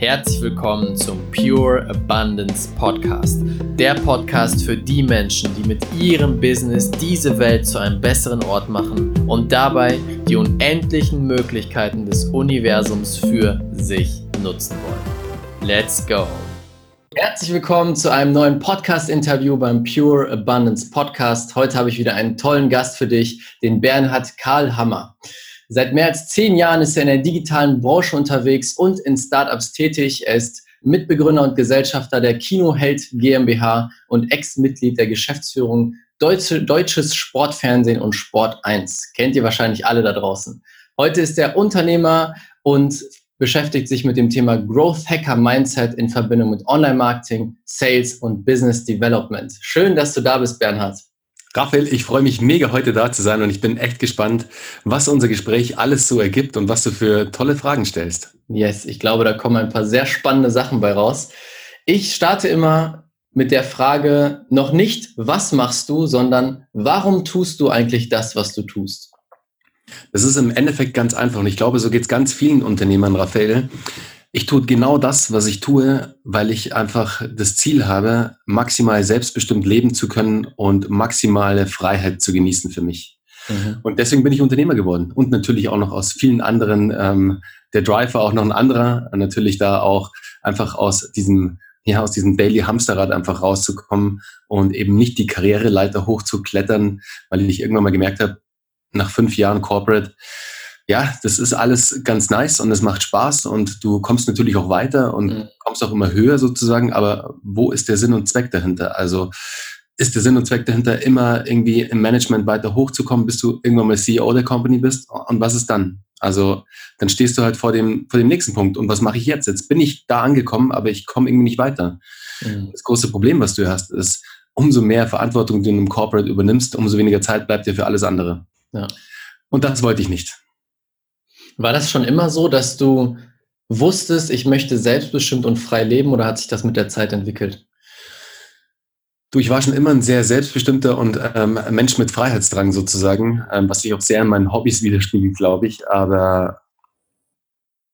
Herzlich willkommen zum Pure Abundance Podcast. Der Podcast für die Menschen, die mit ihrem Business diese Welt zu einem besseren Ort machen und dabei die unendlichen Möglichkeiten des Universums für sich nutzen wollen. Let's go! Herzlich willkommen zu einem neuen Podcast-Interview beim Pure Abundance Podcast. Heute habe ich wieder einen tollen Gast für dich, den Bernhard Karl Hammer. Seit mehr als zehn Jahren ist er in der digitalen Branche unterwegs und in Startups tätig. Er ist Mitbegründer und Gesellschafter der Kinoheld GmbH und Ex-Mitglied der Geschäftsführung Deutsche, Deutsches Sportfernsehen und Sport 1. Kennt ihr wahrscheinlich alle da draußen. Heute ist er Unternehmer und beschäftigt sich mit dem Thema Growth Hacker Mindset in Verbindung mit Online-Marketing, Sales und Business Development. Schön, dass du da bist, Bernhard. Raphael, ich freue mich mega heute da zu sein und ich bin echt gespannt, was unser Gespräch alles so ergibt und was du für tolle Fragen stellst. Yes, ich glaube, da kommen ein paar sehr spannende Sachen bei raus. Ich starte immer mit der Frage noch nicht, was machst du, sondern warum tust du eigentlich das, was du tust? Das ist im Endeffekt ganz einfach und ich glaube, so geht es ganz vielen Unternehmern, Raphael. Ich tue genau das, was ich tue, weil ich einfach das Ziel habe, maximal selbstbestimmt leben zu können und maximale Freiheit zu genießen für mich. Mhm. Und deswegen bin ich Unternehmer geworden und natürlich auch noch aus vielen anderen. Ähm, der Drive war auch noch ein anderer, natürlich da auch einfach aus diesem ja, aus diesem Daily Hamsterrad einfach rauszukommen und eben nicht die Karriereleiter hochzuklettern, weil ich irgendwann mal gemerkt habe, nach fünf Jahren Corporate, ja, das ist alles ganz nice und es macht Spaß und du kommst natürlich auch weiter und mhm. kommst auch immer höher sozusagen, aber wo ist der Sinn und Zweck dahinter? Also ist der Sinn und Zweck dahinter, immer irgendwie im Management weiter hochzukommen, bis du irgendwann mal CEO der Company bist? Und was ist dann? Also dann stehst du halt vor dem, vor dem nächsten Punkt. Und was mache ich jetzt? Jetzt bin ich da angekommen, aber ich komme irgendwie nicht weiter. Mhm. Das große Problem, was du hast, ist, umso mehr Verantwortung du in einem Corporate übernimmst, umso weniger Zeit bleibt dir für alles andere. Ja. Und das wollte ich nicht. War das schon immer so, dass du wusstest, ich möchte selbstbestimmt und frei leben oder hat sich das mit der Zeit entwickelt? Du, ich war schon immer ein sehr selbstbestimmter und ähm, Mensch mit Freiheitsdrang sozusagen, ähm, was sich auch sehr in meinen Hobbys widerspiegelt, glaube ich. Aber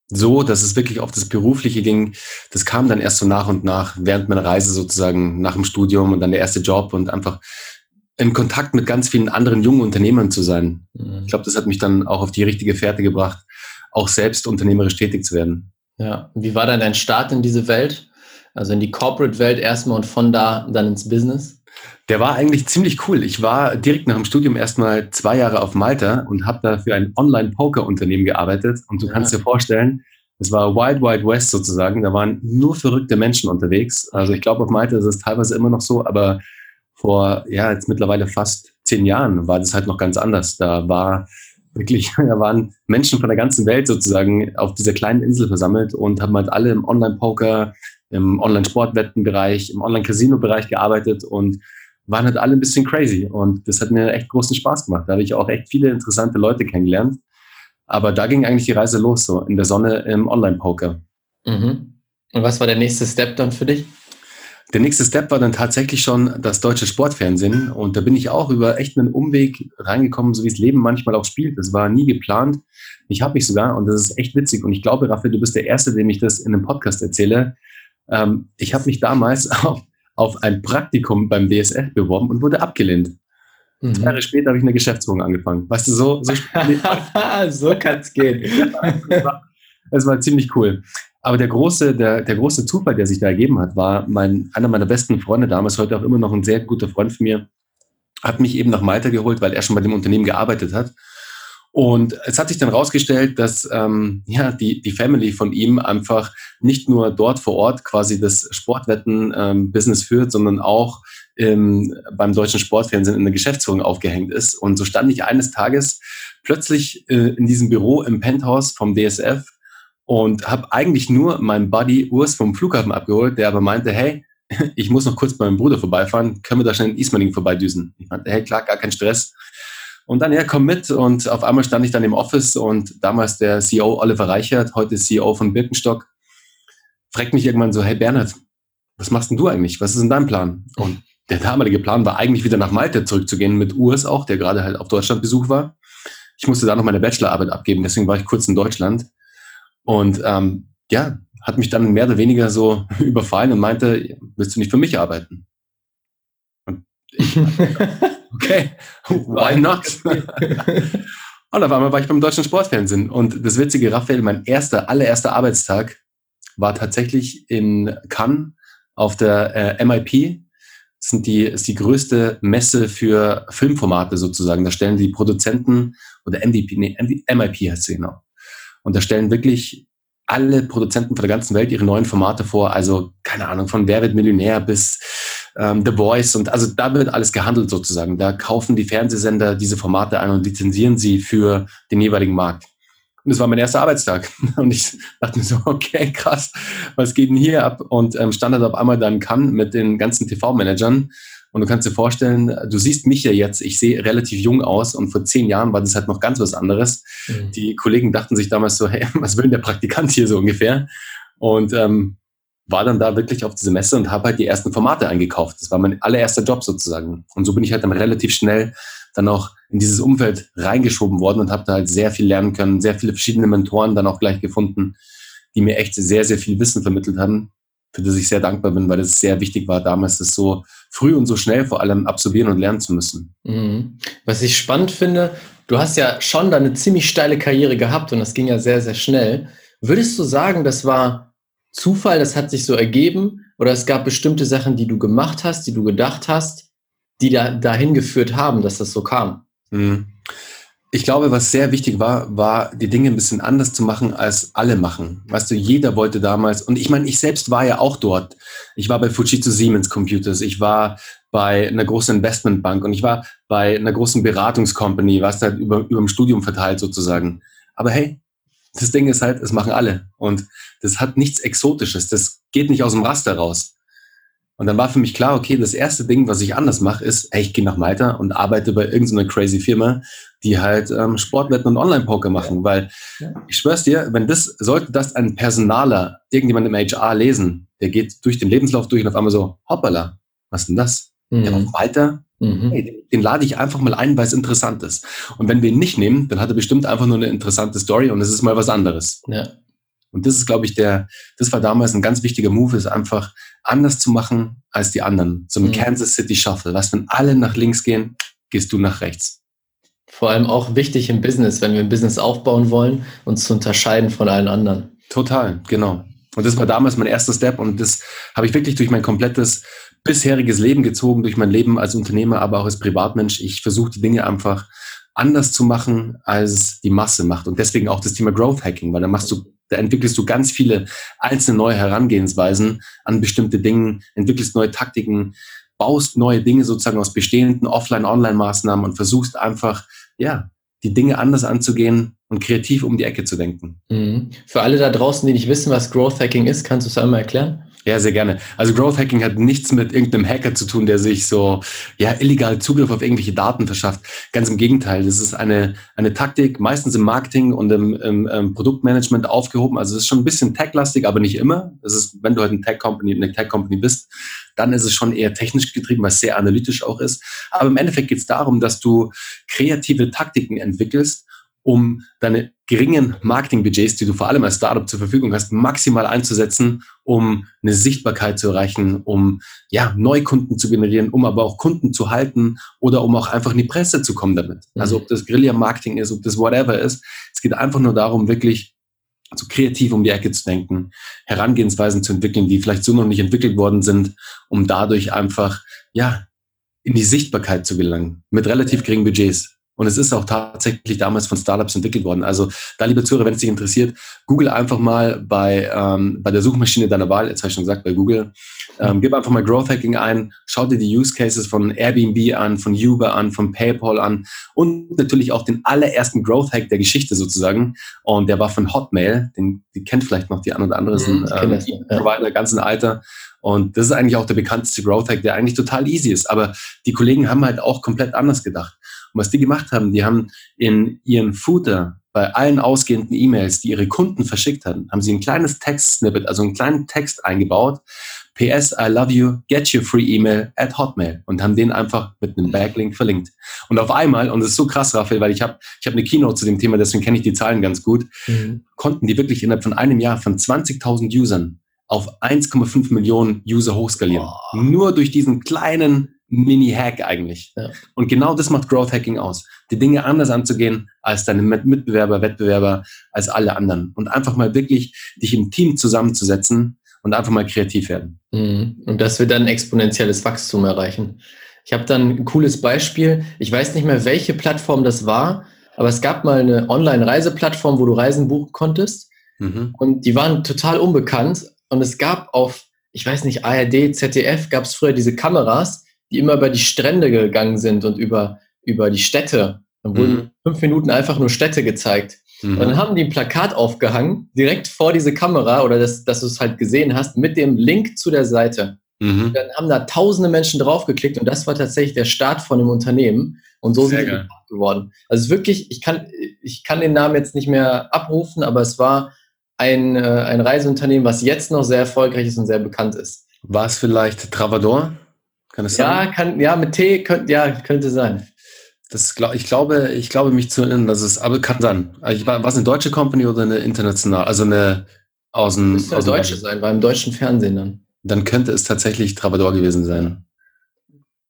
so, dass es wirklich auf das Berufliche ging, das kam dann erst so nach und nach, während meiner Reise sozusagen nach dem Studium und dann der erste Job und einfach in Kontakt mit ganz vielen anderen jungen Unternehmern zu sein. Mhm. Ich glaube, das hat mich dann auch auf die richtige Fährte gebracht, auch selbst unternehmerisch tätig zu werden. Ja, wie war dann dein Start in diese Welt? Also in die Corporate-Welt erstmal und von da dann ins Business? Der war eigentlich ziemlich cool. Ich war direkt nach dem Studium erstmal zwei Jahre auf Malta und habe da für ein Online-Poker-Unternehmen gearbeitet. Und du ja. kannst dir vorstellen, es war Wild Wild West sozusagen. Da waren nur verrückte Menschen unterwegs. Also ich glaube, auf Malta ist es teilweise immer noch so, aber vor, ja, jetzt mittlerweile fast zehn Jahren war das halt noch ganz anders. Da war wirklich, da waren Menschen von der ganzen Welt sozusagen auf dieser kleinen Insel versammelt und haben halt alle im Online-Poker, im Online-Sportwettenbereich, im Online-Casino-Bereich gearbeitet und waren halt alle ein bisschen crazy. Und das hat mir echt großen Spaß gemacht. Da habe ich auch echt viele interessante Leute kennengelernt. Aber da ging eigentlich die Reise los, so in der Sonne im Online-Poker. Mhm. Und was war der nächste Step dann für dich? Der nächste Step war dann tatsächlich schon das deutsche Sportfernsehen. Und da bin ich auch über echt einen Umweg reingekommen, so wie es Leben manchmal auch spielt. Das war nie geplant. Ich habe mich sogar, und das ist echt witzig, und ich glaube, Raphael, du bist der Erste, dem ich das in einem Podcast erzähle. Ähm, ich habe mich damals auf, auf ein Praktikum beim DSF beworben und wurde abgelehnt. Mhm. Zwei Jahre später habe ich eine Geschäftsführung angefangen. Weißt du, so, so, so kann es gehen. das, war, das war ziemlich cool. Aber der große, der, der große Zufall, der sich da ergeben hat, war mein, einer meiner besten Freunde damals, heute auch immer noch ein sehr guter Freund von mir, hat mich eben nach Malta geholt, weil er schon bei dem Unternehmen gearbeitet hat. Und es hat sich dann rausgestellt, dass ähm, ja, die, die Family von ihm einfach nicht nur dort vor Ort quasi das Sportwetten-Business ähm, führt, sondern auch ähm, beim deutschen Sportfernsehen in der Geschäftsführung aufgehängt ist. Und so stand ich eines Tages plötzlich äh, in diesem Büro im Penthouse vom DSF und habe eigentlich nur meinen Buddy Urs vom Flughafen abgeholt, der aber meinte, hey, ich muss noch kurz bei meinem Bruder vorbeifahren, können wir da schnell in Ismaning vorbeidüsen? Ich meinte, hey, klar, gar kein Stress. Und dann, ja, komm mit und auf einmal stand ich dann im Office und damals der CEO Oliver Reichert, heute CEO von Birkenstock, fragt mich irgendwann so, hey Bernhard, was machst denn du eigentlich? Was ist denn dein Plan? Und der damalige Plan war eigentlich wieder nach Malta zurückzugehen mit Urs auch, der gerade halt auf Deutschlandbesuch war. Ich musste da noch meine Bachelorarbeit abgeben, deswegen war ich kurz in Deutschland. Und ähm, ja, hat mich dann mehr oder weniger so überfallen und meinte, willst du nicht für mich arbeiten? Und ich, okay, why not? und auf einmal war ich beim deutschen Sportfernsehen. Und das witzige, Raphael, mein erster, allererster Arbeitstag war tatsächlich in Cannes auf der äh, MIP. Das sind die, ist die größte Messe für Filmformate sozusagen. Da stellen die Produzenten oder MVP, nee, MIP heißt sie genau. Und da stellen wirklich alle Produzenten von der ganzen Welt ihre neuen Formate vor. Also, keine Ahnung, von Wer wird Millionär bis ähm, The Voice. Und also da wird alles gehandelt sozusagen. Da kaufen die Fernsehsender diese Formate ein und lizenzieren sie für den jeweiligen Markt. Und das war mein erster Arbeitstag. Und ich dachte mir so, okay, krass, was geht denn hier ab? Und ähm, stand halt auf einmal dann kann mit den ganzen TV-Managern. Und du kannst dir vorstellen, du siehst mich ja jetzt, ich sehe relativ jung aus und vor zehn Jahren war das halt noch ganz was anderes. Mhm. Die Kollegen dachten sich damals so, hey, was will denn der Praktikant hier so ungefähr? Und ähm, war dann da wirklich auf diese Messe und habe halt die ersten Formate eingekauft. Das war mein allererster Job sozusagen. Und so bin ich halt dann relativ schnell dann auch in dieses Umfeld reingeschoben worden und habe da halt sehr viel lernen können, sehr viele verschiedene Mentoren dann auch gleich gefunden, die mir echt sehr, sehr viel Wissen vermittelt haben, für das ich sehr dankbar bin, weil es sehr wichtig war, damals das so früh und so schnell vor allem absolvieren und lernen zu müssen. Mhm. Was ich spannend finde, du hast ja schon da eine ziemlich steile Karriere gehabt und das ging ja sehr, sehr schnell. Würdest du sagen, das war Zufall, das hat sich so ergeben oder es gab bestimmte Sachen, die du gemacht hast, die du gedacht hast, die da, dahin geführt haben, dass das so kam. Mhm. Ich glaube, was sehr wichtig war, war, die Dinge ein bisschen anders zu machen, als alle machen. Weißt du, jeder wollte damals, und ich meine, ich selbst war ja auch dort. Ich war bei Fujitsu Siemens Computers, ich war bei einer großen Investmentbank und ich war bei einer großen Beratungscompany, was halt über, über dem Studium verteilt sozusagen. Aber hey, das Ding ist halt, es machen alle. Und das hat nichts Exotisches. Das geht nicht aus dem Raster raus. Und dann war für mich klar, okay, das erste Ding, was ich anders mache, ist, hey, ich gehe nach Malta und arbeite bei irgendeiner crazy Firma, die halt ähm, Sportwetten und Online-Poker machen. Weil ich schwör's dir, wenn das, sollte das ein Personaler, irgendjemand im HR lesen, der geht durch den Lebenslauf durch und auf einmal so, hoppala, was denn das? Mhm. Der war Malta? Mhm. Hey, den, den lade ich einfach mal ein, weil es interessant ist. Und wenn wir ihn nicht nehmen, dann hat er bestimmt einfach nur eine interessante Story und es ist mal was anderes. Ja. Und das ist, glaube ich, der, das war damals ein ganz wichtiger Move, ist einfach anders zu machen als die anderen. So ein mhm. Kansas City Shuffle. Was, wenn alle nach links gehen, gehst du nach rechts. Vor allem auch wichtig im Business, wenn wir ein Business aufbauen wollen, uns zu unterscheiden von allen anderen. Total, genau. Und das war damals mein erster Step und das habe ich wirklich durch mein komplettes bisheriges Leben gezogen, durch mein Leben als Unternehmer, aber auch als Privatmensch. Ich versuche die Dinge einfach anders zu machen, als die Masse macht. Und deswegen auch das Thema Growth Hacking, weil da machst du da entwickelst du ganz viele einzelne neue Herangehensweisen an bestimmte Dinge, entwickelst neue Taktiken, baust neue Dinge sozusagen aus bestehenden Offline-Online-Maßnahmen und versuchst einfach, ja, die Dinge anders anzugehen und kreativ um die Ecke zu denken. Mhm. Für alle da draußen, die nicht wissen, was Growth Hacking ist, kannst du es einmal erklären? Ja, sehr gerne. Also Growth Hacking hat nichts mit irgendeinem Hacker zu tun, der sich so ja illegal Zugriff auf irgendwelche Daten verschafft. Ganz im Gegenteil, das ist eine eine Taktik, meistens im Marketing und im, im, im Produktmanagement aufgehoben. Also es ist schon ein bisschen tech-lastig, aber nicht immer. Das ist, wenn du halt eine Tech Company, eine Tech Company bist, dann ist es schon eher technisch getrieben, was sehr analytisch auch ist. Aber im Endeffekt geht es darum, dass du kreative Taktiken entwickelst, um deine geringen Marketingbudgets, die du vor allem als Startup zur Verfügung hast, maximal einzusetzen, um eine Sichtbarkeit zu erreichen, um ja, Neukunden zu generieren, um aber auch Kunden zu halten oder um auch einfach in die Presse zu kommen damit. Mhm. Also ob das Guerilla-Marketing ist, ob das whatever ist. Es geht einfach nur darum, wirklich so kreativ um die Ecke zu denken, Herangehensweisen zu entwickeln, die vielleicht so noch nicht entwickelt worden sind, um dadurch einfach, ja, in die Sichtbarkeit zu gelangen, mit relativ geringen Budgets. Und es ist auch tatsächlich damals von Startups entwickelt worden. Also da, liebe Zuhörer, wenn es dich interessiert, google einfach mal bei, ähm, bei der Suchmaschine deiner Wahl, jetzt habe ich schon gesagt, bei Google, ähm, gib einfach mal Growth Hacking ein, schau dir die Use Cases von Airbnb an, von Uber an, von PayPal an und natürlich auch den allerersten Growth Hack der Geschichte sozusagen. Und der war von Hotmail, den, die kennt vielleicht noch die ein oder andere, mhm, ähm, das, ja. Provider, ganzen Alter. Und das ist eigentlich auch der bekannteste Growth Hack, der eigentlich total easy ist. Aber die Kollegen haben halt auch komplett anders gedacht. Und was die gemacht haben, die haben in ihren Footer bei allen ausgehenden E-Mails, die ihre Kunden verschickt hatten, haben sie ein kleines Text-Snippet, also einen kleinen Text eingebaut. PS, I love you, get your free email at Hotmail und haben den einfach mit einem Backlink verlinkt. Und auf einmal, und das ist so krass, Raphael, weil ich habe ich hab eine Keynote zu dem Thema, deswegen kenne ich die Zahlen ganz gut, mhm. konnten die wirklich innerhalb von einem Jahr von 20.000 Usern auf 1,5 Millionen User hochskalieren. Oh. Nur durch diesen kleinen Mini-Hack eigentlich. Ja. Und genau das macht Growth Hacking aus. Die Dinge anders anzugehen als deine Mitbewerber, Wettbewerber, als alle anderen. Und einfach mal wirklich dich im Team zusammenzusetzen und einfach mal kreativ werden. Mhm. Und dass wir dann exponentielles Wachstum erreichen. Ich habe dann ein cooles Beispiel. Ich weiß nicht mehr, welche Plattform das war, aber es gab mal eine Online-Reiseplattform, wo du Reisen buchen konntest. Mhm. Und die waren total unbekannt. Und es gab auf, ich weiß nicht, ARD, ZDF, gab es früher diese Kameras, die immer über die Strände gegangen sind und über, über die Städte. Dann wurden mhm. fünf Minuten einfach nur Städte gezeigt. Mhm. Dann haben die ein Plakat aufgehangen, direkt vor diese Kamera oder das, dass du es halt gesehen hast, mit dem Link zu der Seite. Mhm. Dann haben da tausende Menschen draufgeklickt und das war tatsächlich der Start von dem Unternehmen. Und so Sehr sind wir geworden. Also wirklich, ich kann, ich kann den Namen jetzt nicht mehr abrufen, aber es war ein, äh, ein Reiseunternehmen, was jetzt noch sehr erfolgreich ist und sehr bekannt ist. War es vielleicht Travador? Kann es ja, sein? Kann, ja, mit T könnte, ja, könnte sein. Das, ich glaube, ich glaube mich zu erinnern, dass es, aber kann sein. Also war, war es eine deutsche Company oder eine internationale, also eine aus dem. Müsste eine deutsche sein, war im deutschen Fernsehen dann. Dann könnte es tatsächlich Travador gewesen sein.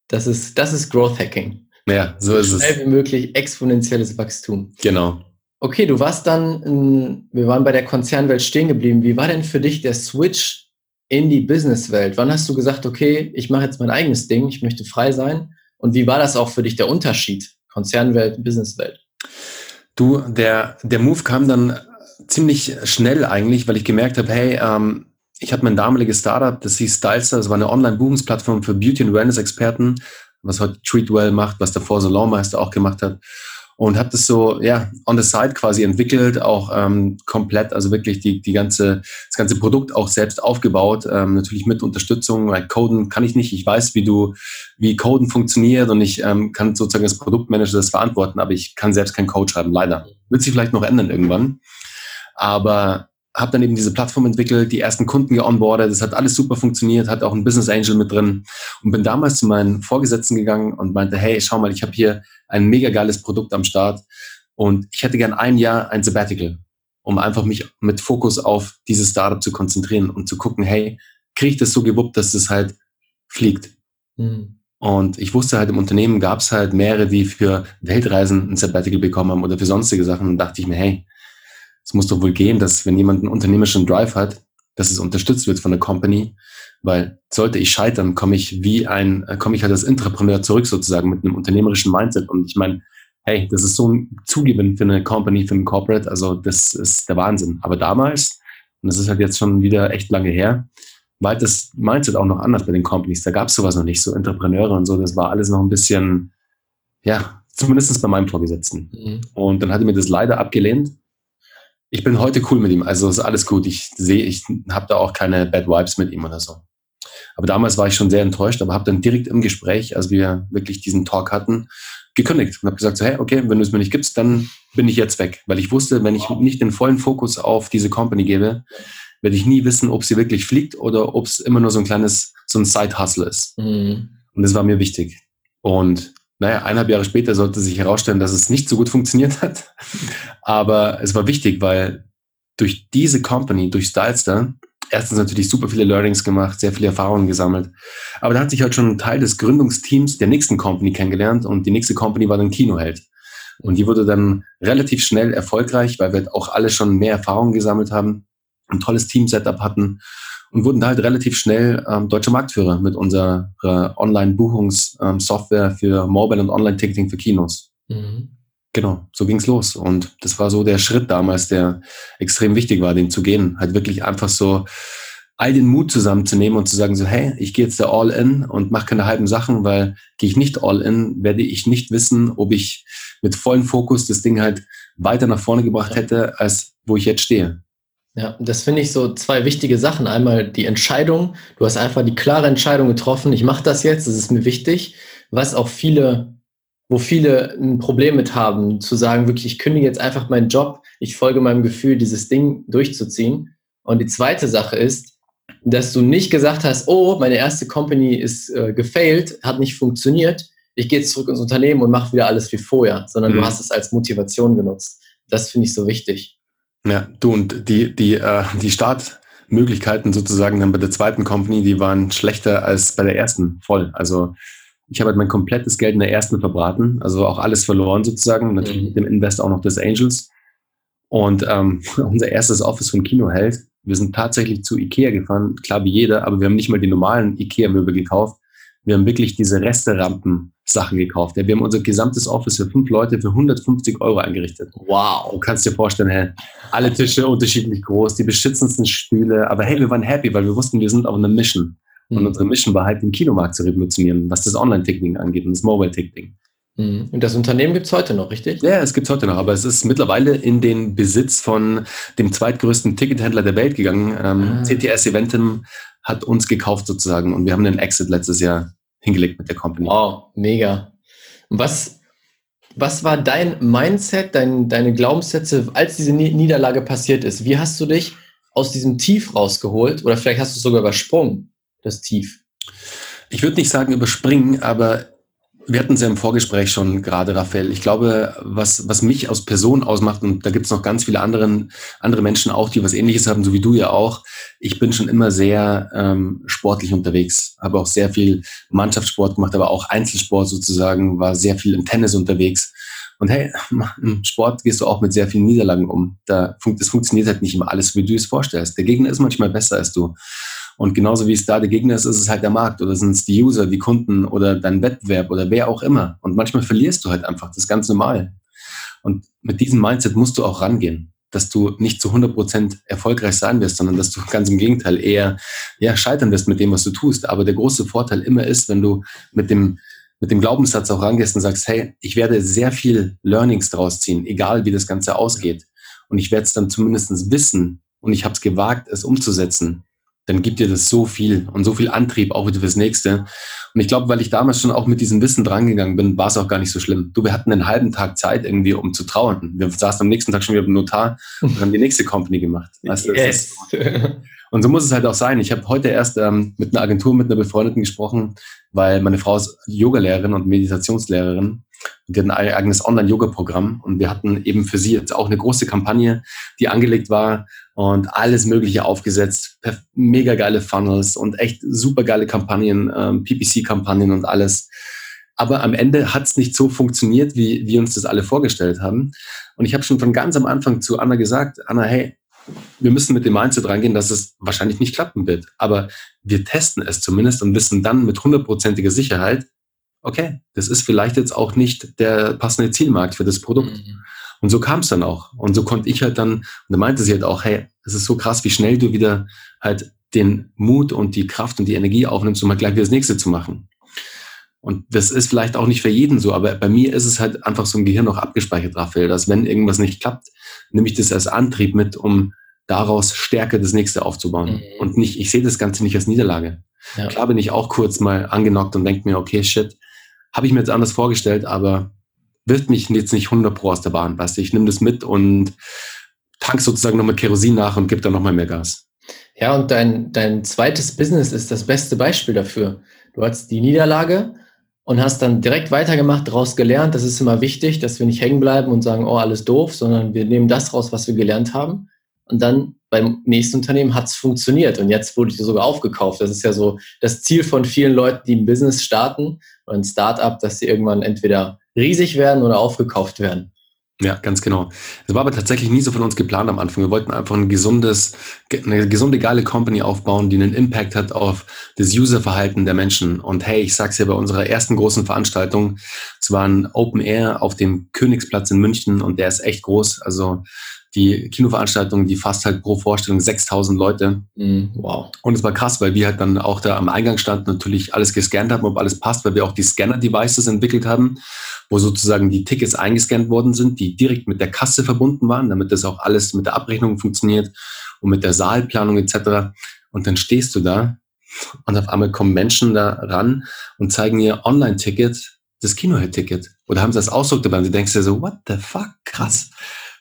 Das ist, das ist Growth Hacking. Ja, so, so ist es. Schnell wie möglich exponentielles Wachstum. Genau. Okay, du warst dann, in, wir waren bei der Konzernwelt stehen geblieben. Wie war denn für dich der Switch in die Businesswelt? Wann hast du gesagt, okay, ich mache jetzt mein eigenes Ding, ich möchte frei sein? Und wie war das auch für dich der Unterschied? Konzernwelt, Businesswelt? Du, der, der Move kam dann ziemlich schnell eigentlich, weil ich gemerkt habe, hey, ähm, ich hatte mein damaliges Startup, das hieß Stylester, das war eine Online-Buchungsplattform für Beauty- und Wellness-Experten, was heute Treatwell macht, was davor Salonmeister auch gemacht hat und habe das so ja on the side quasi entwickelt, auch ähm, komplett, also wirklich die die ganze das ganze Produkt auch selbst aufgebaut, ähm, natürlich mit Unterstützung. Weil Coden kann ich nicht, ich weiß, wie du wie Coden funktioniert und ich ähm, kann sozusagen als Produktmanager das verantworten, aber ich kann selbst keinen Code schreiben, leider. Wird sich vielleicht noch ändern irgendwann, aber habe dann eben diese Plattform entwickelt, die ersten Kunden geonboardet, das hat alles super funktioniert, hat auch ein Business Angel mit drin und bin damals zu meinen Vorgesetzten gegangen und meinte, hey, schau mal, ich habe hier ein mega geiles Produkt am Start und ich hätte gern ein Jahr ein Sabbatical, um einfach mich mit Fokus auf dieses Startup zu konzentrieren und zu gucken, hey, kriege ich das so gewuppt, dass das halt fliegt. Mhm. Und ich wusste halt, im Unternehmen gab es halt mehrere, die für Weltreisen ein Sabbatical bekommen haben oder für sonstige Sachen. Und dachte ich mir, hey, es muss doch wohl gehen, dass wenn jemand einen unternehmerischen Drive hat, dass es unterstützt wird von der Company, weil sollte ich scheitern, komme ich wie ein, äh, komme ich halt als Entrepreneur zurück sozusagen mit einem unternehmerischen Mindset. Und ich meine, hey, das ist so ein Zugewinn für eine Company, für ein Corporate, also das ist der Wahnsinn. Aber damals, und das ist halt jetzt schon wieder echt lange her, war halt das Mindset auch noch anders bei den Companies. Da gab es sowas noch nicht, so Entrepreneure und so. Das war alles noch ein bisschen, ja, zumindest bei meinem Vorgesetzten. Mhm. Und dann hat er mir das leider abgelehnt ich bin heute cool mit ihm, also ist alles gut. Ich sehe, ich habe da auch keine Bad Vibes mit ihm oder so. Aber damals war ich schon sehr enttäuscht, aber habe dann direkt im Gespräch, als wir wirklich diesen Talk hatten, gekündigt und habe gesagt, so, hey, okay, wenn du es mir nicht gibst, dann bin ich jetzt weg. Weil ich wusste, wenn ich nicht den vollen Fokus auf diese Company gebe, werde ich nie wissen, ob sie wirklich fliegt oder ob es immer nur so ein kleines, so ein Side-Hustle ist. Mhm. Und das war mir wichtig. Und naja, eineinhalb Jahre später sollte sich herausstellen, dass es nicht so gut funktioniert hat. Aber es war wichtig, weil durch diese Company, durch Stylester, erstens natürlich super viele Learnings gemacht, sehr viele Erfahrungen gesammelt. Aber da hat sich halt schon ein Teil des Gründungsteams der nächsten Company kennengelernt und die nächste Company war dann Kinoheld. Und die wurde dann relativ schnell erfolgreich, weil wir auch alle schon mehr Erfahrungen gesammelt haben, ein tolles Team-Setup hatten und wurden halt relativ schnell ähm, deutsche Marktführer mit unserer Online-Buchungssoftware ähm, für Mobile und Online-Ticketing für Kinos. Mhm. Genau, so ging's los. Und das war so der Schritt damals, der extrem wichtig war, den zu gehen. Halt wirklich einfach so all den Mut zusammenzunehmen und zu sagen, so, hey, ich gehe jetzt da all in und mache keine halben Sachen, weil gehe ich nicht all in, werde ich nicht wissen, ob ich mit vollem Fokus das Ding halt weiter nach vorne gebracht hätte, als wo ich jetzt stehe. Ja, das finde ich so zwei wichtige Sachen. Einmal die Entscheidung. Du hast einfach die klare Entscheidung getroffen, ich mache das jetzt, das ist mir wichtig. Was auch viele wo viele ein Problem mit haben, zu sagen, wirklich, ich kündige jetzt einfach meinen Job, ich folge meinem Gefühl, dieses Ding durchzuziehen. Und die zweite Sache ist, dass du nicht gesagt hast, oh, meine erste Company ist äh, gefailt, hat nicht funktioniert, ich gehe jetzt zurück ins Unternehmen und mache wieder alles wie vorher, sondern mhm. du hast es als Motivation genutzt. Das finde ich so wichtig. Ja, du und die, die, äh, die Startmöglichkeiten sozusagen dann bei der zweiten Company, die waren schlechter als bei der ersten, voll. Also ich habe halt mein komplettes Geld in der ersten verbraten, also auch alles verloren sozusagen, natürlich mhm. mit dem Invest auch noch des Angels. Und ähm, unser erstes Office vom Kino hält. Wir sind tatsächlich zu Ikea gefahren, klar wie jeder, aber wir haben nicht mal die normalen Ikea-Möbel gekauft. Wir haben wirklich diese Resterampen-Sachen gekauft. Ja, wir haben unser gesamtes Office für fünf Leute für 150 Euro eingerichtet. Wow. Du kannst dir vorstellen, hey, alle Tische unterschiedlich groß, die beschützendsten Stühle. Aber hey, wir waren happy, weil wir wussten, wir sind auf einer Mission. Und mhm. unsere Mission war halt, den Kinomarkt zu revolutionieren, was das Online-Ticketing angeht und das Mobile-Ticketing. Mhm. Und das Unternehmen gibt es heute noch, richtig? Ja, es gibt es heute noch, aber es ist mittlerweile in den Besitz von dem zweitgrößten Tickethändler der Welt gegangen. Ähm, ah. CTS Eventim hat uns gekauft sozusagen und wir haben den Exit letztes Jahr hingelegt mit der Company. Oh, mega. Was, was war dein Mindset, dein, deine Glaubenssätze, als diese Niederlage passiert ist? Wie hast du dich aus diesem Tief rausgeholt oder vielleicht hast du es sogar übersprungen? das Tief? Ich würde nicht sagen überspringen, aber wir hatten es ja im Vorgespräch schon gerade, Raphael. Ich glaube, was, was mich aus Person ausmacht, und da gibt es noch ganz viele anderen, andere Menschen auch, die was ähnliches haben, so wie du ja auch. Ich bin schon immer sehr ähm, sportlich unterwegs, habe auch sehr viel Mannschaftssport gemacht, aber auch Einzelsport sozusagen, war sehr viel im Tennis unterwegs. Und hey, im Sport gehst du auch mit sehr vielen Niederlagen um. Da, das funktioniert halt nicht immer alles, wie du es vorstellst. Der Gegner ist manchmal besser als du. Und genauso wie es da der Gegner ist, ist es halt der Markt oder sind es die User, die Kunden oder dein Wettbewerb oder wer auch immer. Und manchmal verlierst du halt einfach, das ist ganz normal. Und mit diesem Mindset musst du auch rangehen, dass du nicht zu 100 Prozent erfolgreich sein wirst, sondern dass du ganz im Gegenteil eher ja, scheitern wirst mit dem, was du tust. Aber der große Vorteil immer ist, wenn du mit dem, mit dem Glaubenssatz auch rangehst und sagst, hey, ich werde sehr viel Learnings draus ziehen, egal wie das Ganze ausgeht. Und ich werde es dann zumindest wissen und ich habe es gewagt, es umzusetzen dann gibt dir das so viel und so viel Antrieb auch wieder fürs nächste. Und ich glaube, weil ich damals schon auch mit diesem Wissen drangegangen bin, war es auch gar nicht so schlimm. Du, wir hatten einen halben Tag Zeit irgendwie, um zu trauern. Wir saßen am nächsten Tag schon wieder beim Notar und haben die nächste Company gemacht. Weißt du, yes. Und so muss es halt auch sein. Ich habe heute erst ähm, mit einer Agentur, mit einer Befreundeten gesprochen, weil meine Frau ist Yogalehrerin und Meditationslehrerin. Und die hat ein eigenes Online-Yoga-Programm. Und wir hatten eben für sie jetzt auch eine große Kampagne, die angelegt war und alles Mögliche aufgesetzt. Mega geile Funnels und echt super geile Kampagnen, ähm, PPC-Kampagnen und alles. Aber am Ende hat es nicht so funktioniert, wie wir uns das alle vorgestellt haben. Und ich habe schon von ganz am Anfang zu Anna gesagt, Anna, hey, wir müssen mit dem Mindset reingehen, dass es wahrscheinlich nicht klappen wird. Aber wir testen es zumindest und wissen dann mit hundertprozentiger Sicherheit, okay, das ist vielleicht jetzt auch nicht der passende Zielmarkt für das Produkt. Mhm. Und so kam es dann auch. Und so konnte ich halt dann, und da meinte sie halt auch, hey, es ist so krass, wie schnell du wieder halt den Mut und die Kraft und die Energie aufnimmst, um halt gleich wieder das nächste zu machen. Und das ist vielleicht auch nicht für jeden so, aber bei mir ist es halt einfach so im Gehirn noch abgespeichert, Raphael, dass wenn irgendwas nicht klappt, nehme ich das als Antrieb mit, um daraus Stärke das nächste aufzubauen. Mhm. Und nicht, ich sehe das Ganze nicht als Niederlage. Ja. Klar bin ich auch kurz mal angenockt und denke mir, okay, shit, habe ich mir jetzt anders vorgestellt, aber wirft mich jetzt nicht 100 Pro aus der Bahn, weißt du, ich nehme das mit und tank sozusagen noch mit Kerosin nach und gebe dann nochmal mehr Gas. Ja, und dein, dein zweites Business ist das beste Beispiel dafür. Du hattest die Niederlage und hast dann direkt weitergemacht, daraus gelernt. Das ist immer wichtig, dass wir nicht hängen bleiben und sagen, oh, alles doof, sondern wir nehmen das raus, was wir gelernt haben. Und dann beim nächsten Unternehmen hat es funktioniert und jetzt wurde ich sogar aufgekauft. Das ist ja so das Ziel von vielen Leuten, die ein Business starten oder ein Startup, dass sie irgendwann entweder riesig werden oder aufgekauft werden. Ja, ganz genau. Das war aber tatsächlich nie so von uns geplant am Anfang. Wir wollten einfach ein gesundes, eine gesunde, geile Company aufbauen, die einen Impact hat auf das Userverhalten der Menschen. Und hey, ich sag's ja bei unserer ersten großen Veranstaltung, es war ein Open Air auf dem Königsplatz in München und der ist echt groß. Also die Kinoveranstaltung, die fasst halt pro Vorstellung 6000 Leute. Mm, wow. Und es war krass, weil wir halt dann auch da am Eingang standen, natürlich alles gescannt haben, ob alles passt, weil wir auch die Scanner-Devices entwickelt haben, wo sozusagen die Tickets eingescannt worden sind, die direkt mit der Kasse verbunden waren, damit das auch alles mit der Abrechnung funktioniert und mit der Saalplanung etc. Und dann stehst du da und auf einmal kommen Menschen da ran und zeigen ihr Online-Ticket das Kino-Hit-Ticket oder haben sie das Ausdruck dabei und du denkst dir so, what the fuck, krass.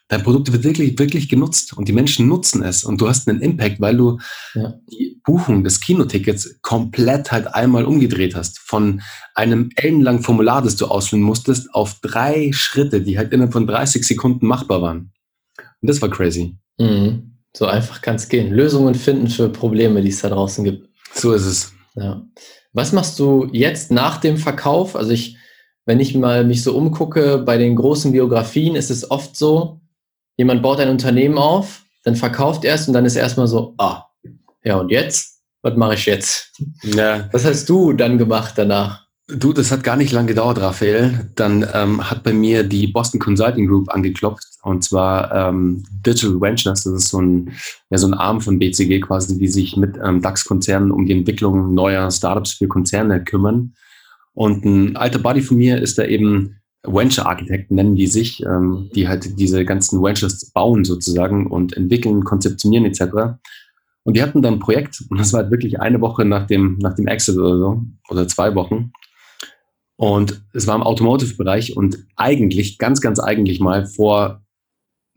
Dein Produkt wird wirklich, wirklich genutzt und die Menschen nutzen es und du hast einen Impact, weil du ja. die Buchung des Kinotickets komplett halt einmal umgedreht hast. Von einem ellenlangen Formular, das du ausfüllen musstest, auf drei Schritte, die halt innerhalb von 30 Sekunden machbar waren. Und das war crazy. Mhm. So einfach kann es gehen. Lösungen finden für Probleme, die es da draußen gibt. So ist es. Ja. Was machst du jetzt nach dem Verkauf? Also ich, wenn ich mal mich so umgucke, bei den großen Biografien ist es oft so, jemand baut ein Unternehmen auf, dann verkauft er es und dann ist erstmal so, ah, ja und jetzt? Was mache ich jetzt? Ja. Was hast du dann gemacht danach? Du, das hat gar nicht lange gedauert, Raphael. Dann ähm, hat bei mir die Boston Consulting Group angeklopft und zwar ähm, Digital Ventures. Das ist so ein, ja, so ein Arm von BCG quasi, die sich mit ähm, DAX-Konzernen um die Entwicklung neuer Startups für Konzerne kümmern. Und ein alter Buddy von mir ist da eben Venture Architekt, nennen die sich, ähm, die halt diese ganzen Ventures bauen sozusagen und entwickeln, konzeptionieren etc. Und die hatten dann ein Projekt und das war halt wirklich eine Woche nach dem, nach dem Exit oder so, oder zwei Wochen. Und es war im Automotive-Bereich und eigentlich, ganz, ganz eigentlich mal vor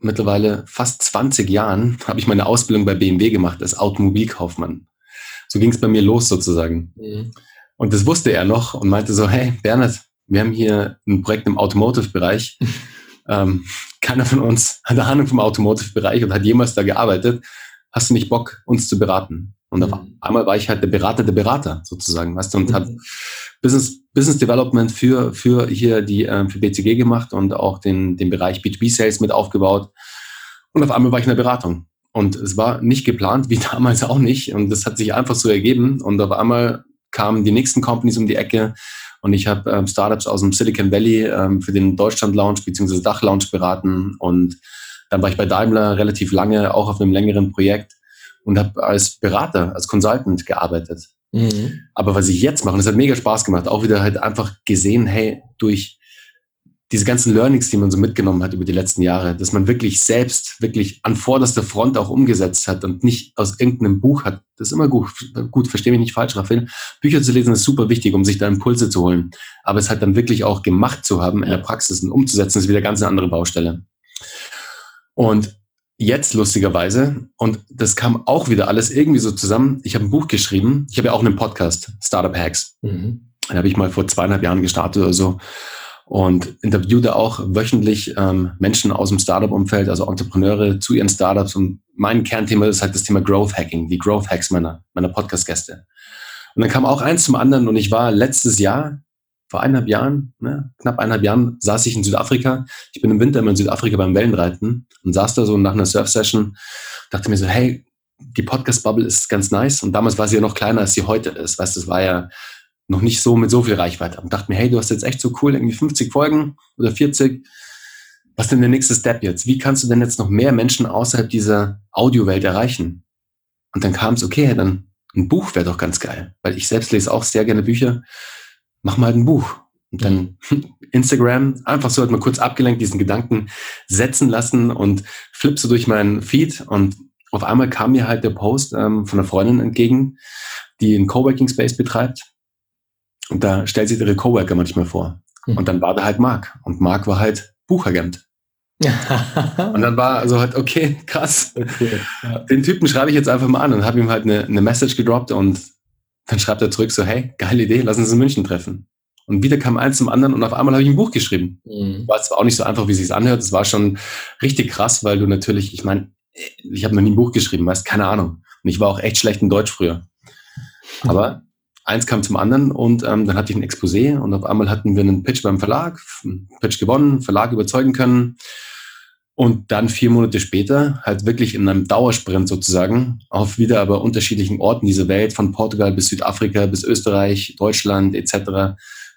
mittlerweile fast 20 Jahren habe ich meine Ausbildung bei BMW gemacht als Automobilkaufmann. So ging es bei mir los sozusagen. Mhm. Und das wusste er noch und meinte so, hey Bernhard, wir haben hier ein Projekt im Automotive-Bereich. ähm, keiner von uns hat eine Ahnung vom Automotive-Bereich und hat jemals da gearbeitet. Hast du nicht Bock, uns zu beraten? Und auf mhm. einmal war ich halt der Berater der Berater sozusagen, weißt du, und mhm. habe Business, Business Development für, für hier die, äh, für BCG gemacht und auch den, den Bereich B2B Sales mit aufgebaut. Und auf einmal war ich in der Beratung. Und es war nicht geplant, wie damals auch nicht. Und das hat sich einfach so ergeben. Und auf einmal kamen die nächsten Companies um die Ecke. Und ich habe ähm, Startups aus dem Silicon Valley ähm, für den Deutschland Lounge bzw. Dach Lounge beraten. Und dann war ich bei Daimler relativ lange, auch auf einem längeren Projekt und habe als Berater, als Consultant gearbeitet. Mhm. Aber was ich jetzt mache, und das hat mega Spaß gemacht, auch wieder halt einfach gesehen, hey, durch diese ganzen Learnings, die man so mitgenommen hat über die letzten Jahre, dass man wirklich selbst, wirklich an vorderster Front auch umgesetzt hat und nicht aus irgendeinem Buch hat. Das ist immer gut, gut, verstehe mich nicht falsch, Raphael. Bücher zu lesen ist super wichtig, um sich da Impulse zu holen. Aber es halt dann wirklich auch gemacht zu haben in der Praxis und umzusetzen, ist wieder ganz eine andere Baustelle. Und jetzt lustigerweise, und das kam auch wieder alles irgendwie so zusammen, ich habe ein Buch geschrieben, ich habe ja auch einen Podcast, Startup Hacks. Mhm. Den habe ich mal vor zweieinhalb Jahren gestartet oder so und interviewte auch wöchentlich ähm, Menschen aus dem Startup-Umfeld, also Entrepreneure zu ihren Startups. Und mein Kernthema ist halt das Thema Growth Hacking, die Growth Hacks meiner, meiner Podcast-Gäste. Und dann kam auch eins zum anderen und ich war letztes Jahr vor eineinhalb Jahren, ne, knapp eineinhalb Jahren, saß ich in Südafrika. Ich bin im Winter immer in Südafrika beim Wellenreiten und saß da so nach einer Surf-Session, dachte mir so, hey, die Podcast-Bubble ist ganz nice. Und damals war sie ja noch kleiner, als sie heute ist. Weißt du, es war ja noch nicht so mit so viel Reichweite. Und dachte mir, hey, du hast jetzt echt so cool, irgendwie 50 Folgen oder 40. Was ist denn der nächste Step jetzt? Wie kannst du denn jetzt noch mehr Menschen außerhalb dieser Audiowelt erreichen? Und dann kam es, okay, dann ein Buch wäre doch ganz geil. Weil ich selbst lese auch sehr gerne Bücher mach mal ein Buch. Und dann Instagram, einfach so halt mal kurz abgelenkt, diesen Gedanken setzen lassen und flippst so durch meinen Feed und auf einmal kam mir halt der Post ähm, von einer Freundin entgegen, die einen Coworking Space betreibt. Und da stellt sich ihre Coworker manchmal vor. Mhm. Und dann war da halt Marc. Und Marc war halt Buchagent. und dann war also halt, okay, krass. Okay, ja. Den Typen schreibe ich jetzt einfach mal an und habe ihm halt eine, eine Message gedroppt und dann schreibt er zurück so, hey, geile Idee, lass uns in München treffen. Und wieder kam eins zum anderen und auf einmal habe ich ein Buch geschrieben. Mhm. War zwar auch nicht so einfach, wie es sich anhört, es war schon richtig krass, weil du natürlich, ich meine, ich habe noch nie ein Buch geschrieben, weißt, keine Ahnung. Und ich war auch echt schlecht in Deutsch früher. Aber eins kam zum anderen und ähm, dann hatte ich ein Exposé und auf einmal hatten wir einen Pitch beim Verlag, Pitch gewonnen, Verlag überzeugen können. Und dann vier Monate später, halt wirklich in einem Dauersprint sozusagen, auf wieder aber unterschiedlichen Orten dieser Welt, von Portugal bis Südafrika, bis Österreich, Deutschland etc.,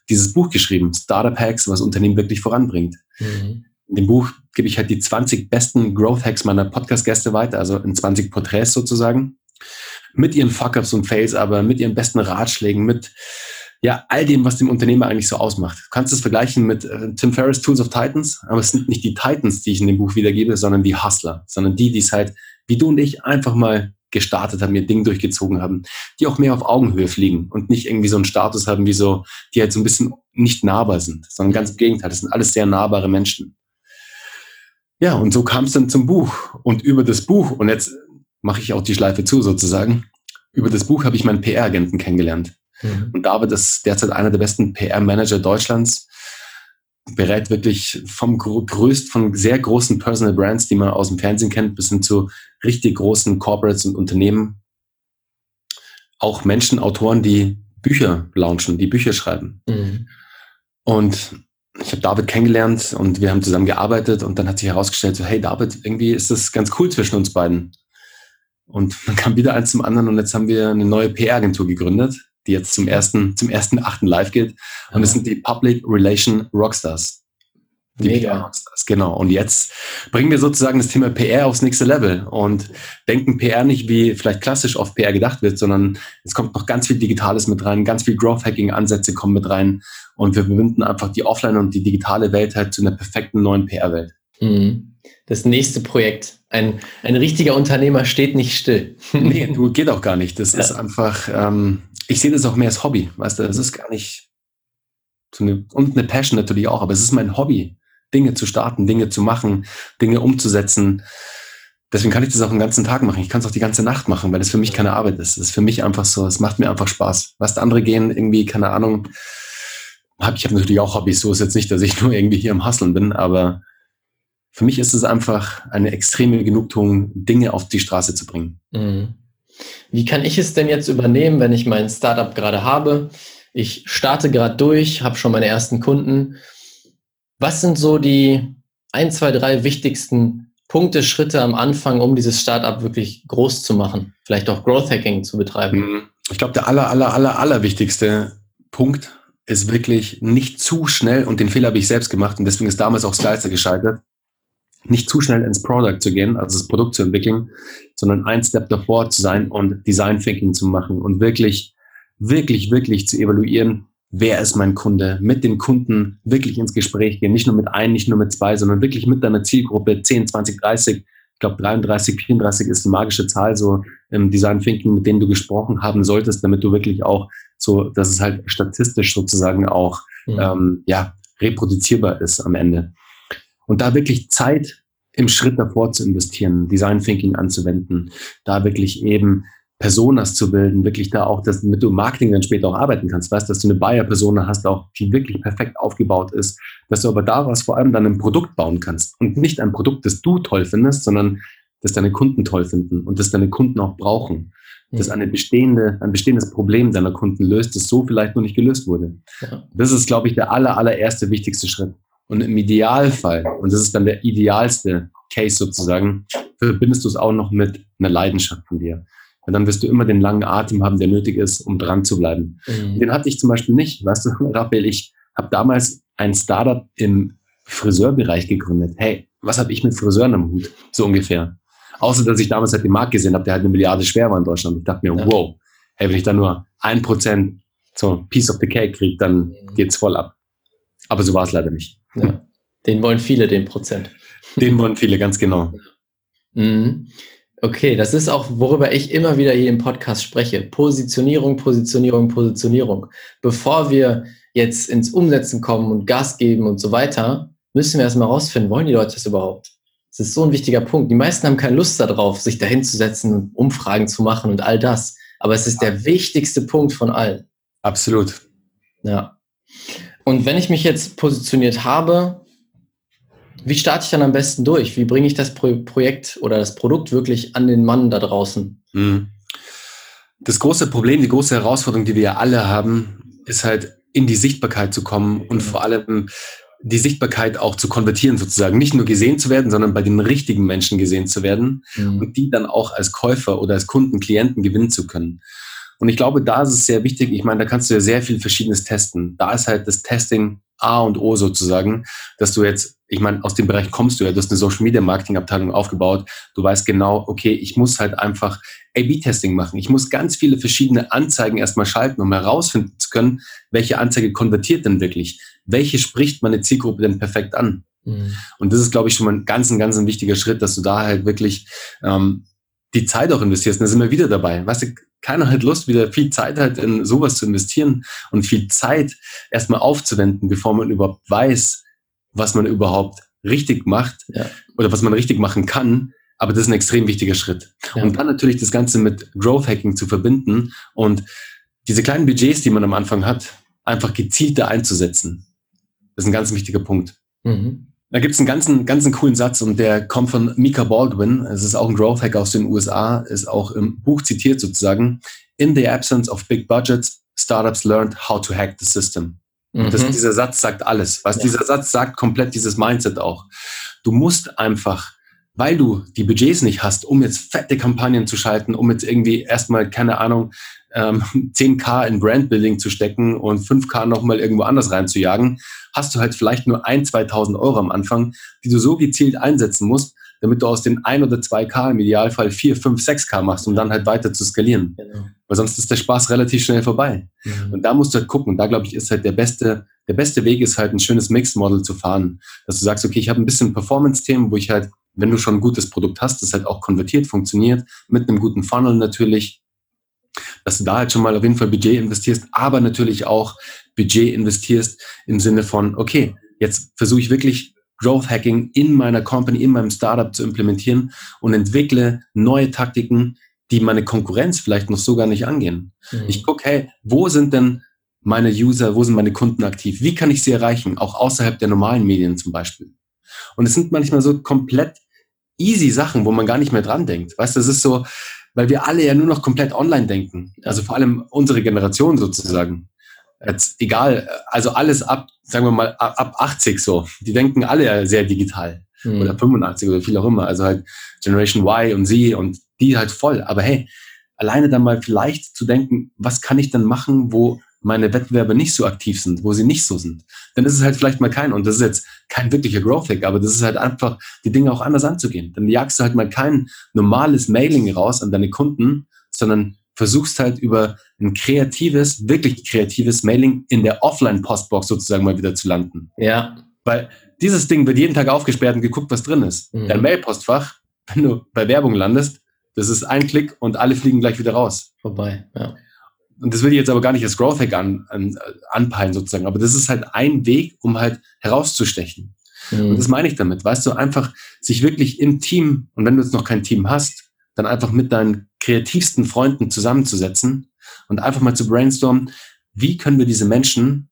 dieses Buch geschrieben, Startup Hacks, was Unternehmen wirklich voranbringt. Mhm. In dem Buch gebe ich halt die 20 besten Growth Hacks meiner Podcast-Gäste weiter, also in 20 Porträts sozusagen, mit ihren Fuck-Ups und Fails, aber mit ihren besten Ratschlägen, mit ja, all dem, was dem Unternehmer eigentlich so ausmacht. Du kannst es vergleichen mit äh, Tim Ferriss Tools of Titans, aber es sind nicht die Titans, die ich in dem Buch wiedergebe, sondern die Hustler, sondern die, die es halt, wie du und ich, einfach mal gestartet haben, ihr Ding durchgezogen haben, die auch mehr auf Augenhöhe fliegen und nicht irgendwie so einen Status haben wie so, die halt so ein bisschen nicht nahbar sind, sondern ganz im Gegenteil, das sind alles sehr nahbare Menschen. Ja, und so kam es dann zum Buch. Und über das Buch, und jetzt mache ich auch die Schleife zu sozusagen, über das Buch habe ich meinen PR-Agenten kennengelernt. Mhm. Und David ist derzeit einer der besten PR-Manager Deutschlands berät wirklich vom größt, von sehr großen Personal Brands, die man aus dem Fernsehen kennt, bis hin zu richtig großen Corporates und Unternehmen. Auch Menschen, Autoren, die Bücher launchen, die Bücher schreiben. Mhm. Und ich habe David kennengelernt und wir haben zusammen gearbeitet und dann hat sich herausgestellt, so, hey David, irgendwie ist das ganz cool zwischen uns beiden. Und dann kam wieder eins zum anderen und jetzt haben wir eine neue PR-Agentur gegründet, die jetzt zum ersten, zum ersten achten live geht. Und das sind die Public Relation Rockstars. Die Mega. PR-Rockstars, genau. Und jetzt bringen wir sozusagen das Thema PR aufs nächste Level und denken PR nicht wie vielleicht klassisch auf PR gedacht wird, sondern es kommt noch ganz viel Digitales mit rein, ganz viel Growth-Hacking-Ansätze kommen mit rein und wir verbinden einfach die Offline- und die digitale Welt halt zu einer perfekten neuen PR-Welt. Mhm. Das nächste Projekt. Ein, ein richtiger Unternehmer steht nicht still. nee, du, geht auch gar nicht. Das ja. ist einfach, ähm, ich sehe das auch mehr als Hobby, weißt du, das ist gar nicht so eine, und eine Passion natürlich auch, aber es ist mein Hobby, Dinge zu starten, Dinge zu machen, Dinge umzusetzen. Deswegen kann ich das auch den ganzen Tag machen. Ich kann es auch die ganze Nacht machen, weil das für mich keine Arbeit ist. Das ist für mich einfach so, es macht mir einfach Spaß. Was andere gehen, irgendwie, keine Ahnung, hab, ich habe natürlich auch Hobbys, so ist jetzt nicht, dass ich nur irgendwie hier im Hasseln bin, aber für mich ist es einfach eine extreme Genugtuung, Dinge auf die Straße zu bringen. Mhm. Wie kann ich es denn jetzt übernehmen, wenn ich mein Startup gerade habe? Ich starte gerade durch, habe schon meine ersten Kunden. Was sind so die ein, zwei, drei wichtigsten Punkte, Schritte am Anfang, um dieses Startup wirklich groß zu machen? Vielleicht auch Growth Hacking zu betreiben? Mhm. Ich glaube, der aller, aller, aller, aller wichtigste Punkt ist wirklich nicht zu schnell, und den Fehler habe ich selbst gemacht, und deswegen ist damals auch Slicer gescheitert, nicht zu schnell ins Product zu gehen, also das Produkt zu entwickeln, sondern ein Step davor zu sein und Design Thinking zu machen und wirklich, wirklich, wirklich zu evaluieren, wer ist mein Kunde, mit den Kunden wirklich ins Gespräch gehen, nicht nur mit ein, nicht nur mit zwei, sondern wirklich mit deiner Zielgruppe 10, 20, 30, ich glaube 33, 34 ist eine magische Zahl so im Design Thinking, mit denen du gesprochen haben solltest, damit du wirklich auch so, dass es halt statistisch sozusagen auch mhm. ähm, ja reproduzierbar ist am Ende. Und da wirklich Zeit im Schritt davor zu investieren, Design Thinking anzuwenden, da wirklich eben Personas zu bilden, wirklich da auch, dass, damit du im Marketing dann später auch arbeiten kannst, weißt, dass du eine Buyer-Persona hast, auch die wirklich perfekt aufgebaut ist, dass du aber daraus vor allem dann ein Produkt bauen kannst und nicht ein Produkt, das du toll findest, sondern das deine Kunden toll finden und das deine Kunden auch brauchen. Das eine bestehende, ein bestehendes Problem deiner Kunden löst, das so vielleicht noch nicht gelöst wurde. Ja. Das ist, glaube ich, der aller, allererste wichtigste Schritt. Und im Idealfall, und das ist dann der idealste Case sozusagen, verbindest du es auch noch mit einer Leidenschaft von dir. Und dann wirst du immer den langen Atem haben, der nötig ist, um dran zu bleiben. Mhm. Den hatte ich zum Beispiel nicht. Weißt du, Raphael, ich habe damals ein Startup im Friseurbereich gegründet. Hey, was habe ich mit Friseuren am Hut? So ungefähr. Außer, dass ich damals halt den Markt gesehen habe, der halt eine Milliarde schwer war in Deutschland. Ich dachte mir, ja. wow, hey, wenn ich da nur ein Prozent so Piece of the Cake kriege, dann mhm. geht's voll ab. Aber so war es leider nicht. Ja. Den wollen viele, den Prozent. Den wollen viele, ganz genau. Mhm. Okay, das ist auch, worüber ich immer wieder hier im Podcast spreche. Positionierung, Positionierung, Positionierung. Bevor wir jetzt ins Umsetzen kommen und Gas geben und so weiter, müssen wir erstmal rausfinden, wollen die Leute das überhaupt? Das ist so ein wichtiger Punkt. Die meisten haben keine Lust darauf, sich dahin zu setzen und Umfragen zu machen und all das. Aber es ist der wichtigste Punkt von allen. Absolut. Ja. Und wenn ich mich jetzt positioniert habe, wie starte ich dann am besten durch? Wie bringe ich das Pro Projekt oder das Produkt wirklich an den Mann da draußen? Mhm. Das große Problem, die große Herausforderung, die wir ja alle haben, ist halt in die Sichtbarkeit zu kommen und vor allem die Sichtbarkeit auch zu konvertieren sozusagen. Nicht nur gesehen zu werden, sondern bei den richtigen Menschen gesehen zu werden mhm. und die dann auch als Käufer oder als Kunden, Klienten gewinnen zu können. Und ich glaube, da ist es sehr wichtig. Ich meine, da kannst du ja sehr viel Verschiedenes testen. Da ist halt das Testing A und O sozusagen, dass du jetzt, ich meine, aus dem Bereich kommst du ja, du hast eine Social Media Marketing Abteilung aufgebaut. Du weißt genau, okay, ich muss halt einfach A-B-Testing machen. Ich muss ganz viele verschiedene Anzeigen erstmal schalten, um herausfinden zu können, welche Anzeige konvertiert denn wirklich? Welche spricht meine Zielgruppe denn perfekt an? Mhm. Und das ist, glaube ich, schon mal ein ganz, ein ganz ein wichtiger Schritt, dass du da halt wirklich ähm, die Zeit auch investierst. Und da sind wir wieder dabei. Weißt du, keiner hat Lust, wieder viel Zeit halt in sowas zu investieren und viel Zeit erstmal aufzuwenden, bevor man überhaupt weiß, was man überhaupt richtig macht ja. oder was man richtig machen kann. Aber das ist ein extrem wichtiger Schritt. Ja. Und dann natürlich das Ganze mit Growth Hacking zu verbinden und diese kleinen Budgets, die man am Anfang hat, einfach gezielter einzusetzen. Das ist ein ganz wichtiger Punkt. Mhm. Da gibt es einen ganzen, ganzen coolen Satz und der kommt von Mika Baldwin. Es ist auch ein Growth Hack aus den USA, ist auch im Buch zitiert sozusagen. In the absence of big budgets, startups learned how to hack the system. Mhm. Das, dieser Satz sagt alles. Was ja. dieser Satz sagt, komplett dieses Mindset auch. Du musst einfach, weil du die Budgets nicht hast, um jetzt fette Kampagnen zu schalten, um jetzt irgendwie erstmal, keine Ahnung, ähm, 10k in Brandbuilding zu stecken und 5k nochmal irgendwo anders reinzujagen, hast du halt vielleicht nur 1, 2.000 Euro am Anfang, die du so gezielt einsetzen musst, damit du aus den 1 oder 2k im Idealfall 4, 5, 6k machst, um dann halt weiter zu skalieren. Genau. Weil sonst ist der Spaß relativ schnell vorbei. Mhm. Und da musst du halt gucken. Da glaube ich, ist halt der beste, der beste Weg ist halt ein schönes Mixed-Model zu fahren. Dass du sagst, okay, ich habe ein bisschen Performance-Themen, wo ich halt, wenn du schon ein gutes Produkt hast, das halt auch konvertiert, funktioniert, mit einem guten Funnel natürlich, dass du da halt schon mal auf jeden Fall Budget investierst, aber natürlich auch Budget investierst im Sinne von, okay, jetzt versuche ich wirklich Growth Hacking in meiner Company, in meinem Startup zu implementieren und entwickle neue Taktiken, die meine Konkurrenz vielleicht noch so gar nicht angehen. Mhm. Ich gucke, hey, wo sind denn meine User, wo sind meine Kunden aktiv? Wie kann ich sie erreichen? Auch außerhalb der normalen Medien zum Beispiel. Und es sind manchmal so komplett easy Sachen, wo man gar nicht mehr dran denkt. Weißt du, das ist so, weil wir alle ja nur noch komplett online denken. Also vor allem unsere Generation sozusagen. Jetzt egal, also alles ab, sagen wir mal, ab 80 so. Die denken alle sehr digital. Mhm. Oder 85 oder viel auch immer. Also halt Generation Y und Z und die halt voll. Aber hey, alleine dann mal vielleicht zu denken, was kann ich denn machen, wo meine Wettbewerber nicht so aktiv sind, wo sie nicht so sind, dann ist es halt vielleicht mal kein, und das ist jetzt kein wirklicher Growth Hack, aber das ist halt einfach, die Dinge auch anders anzugehen. Dann jagst du halt mal kein normales Mailing raus an deine Kunden, sondern versuchst halt über ein kreatives, wirklich kreatives Mailing in der Offline-Postbox sozusagen mal wieder zu landen. Ja. Weil dieses Ding wird jeden Tag aufgesperrt und geguckt, was drin ist. Mhm. Dein Mailpostfach, wenn du bei Werbung landest, das ist ein Klick und alle fliegen gleich wieder raus. Vorbei, ja und das will ich jetzt aber gar nicht als Growth Hack an, an, anpeilen sozusagen, aber das ist halt ein Weg, um halt herauszustechen. Mhm. Und das meine ich damit, weißt du, einfach sich wirklich im Team, und wenn du jetzt noch kein Team hast, dann einfach mit deinen kreativsten Freunden zusammenzusetzen und einfach mal zu brainstormen, wie können wir diese Menschen,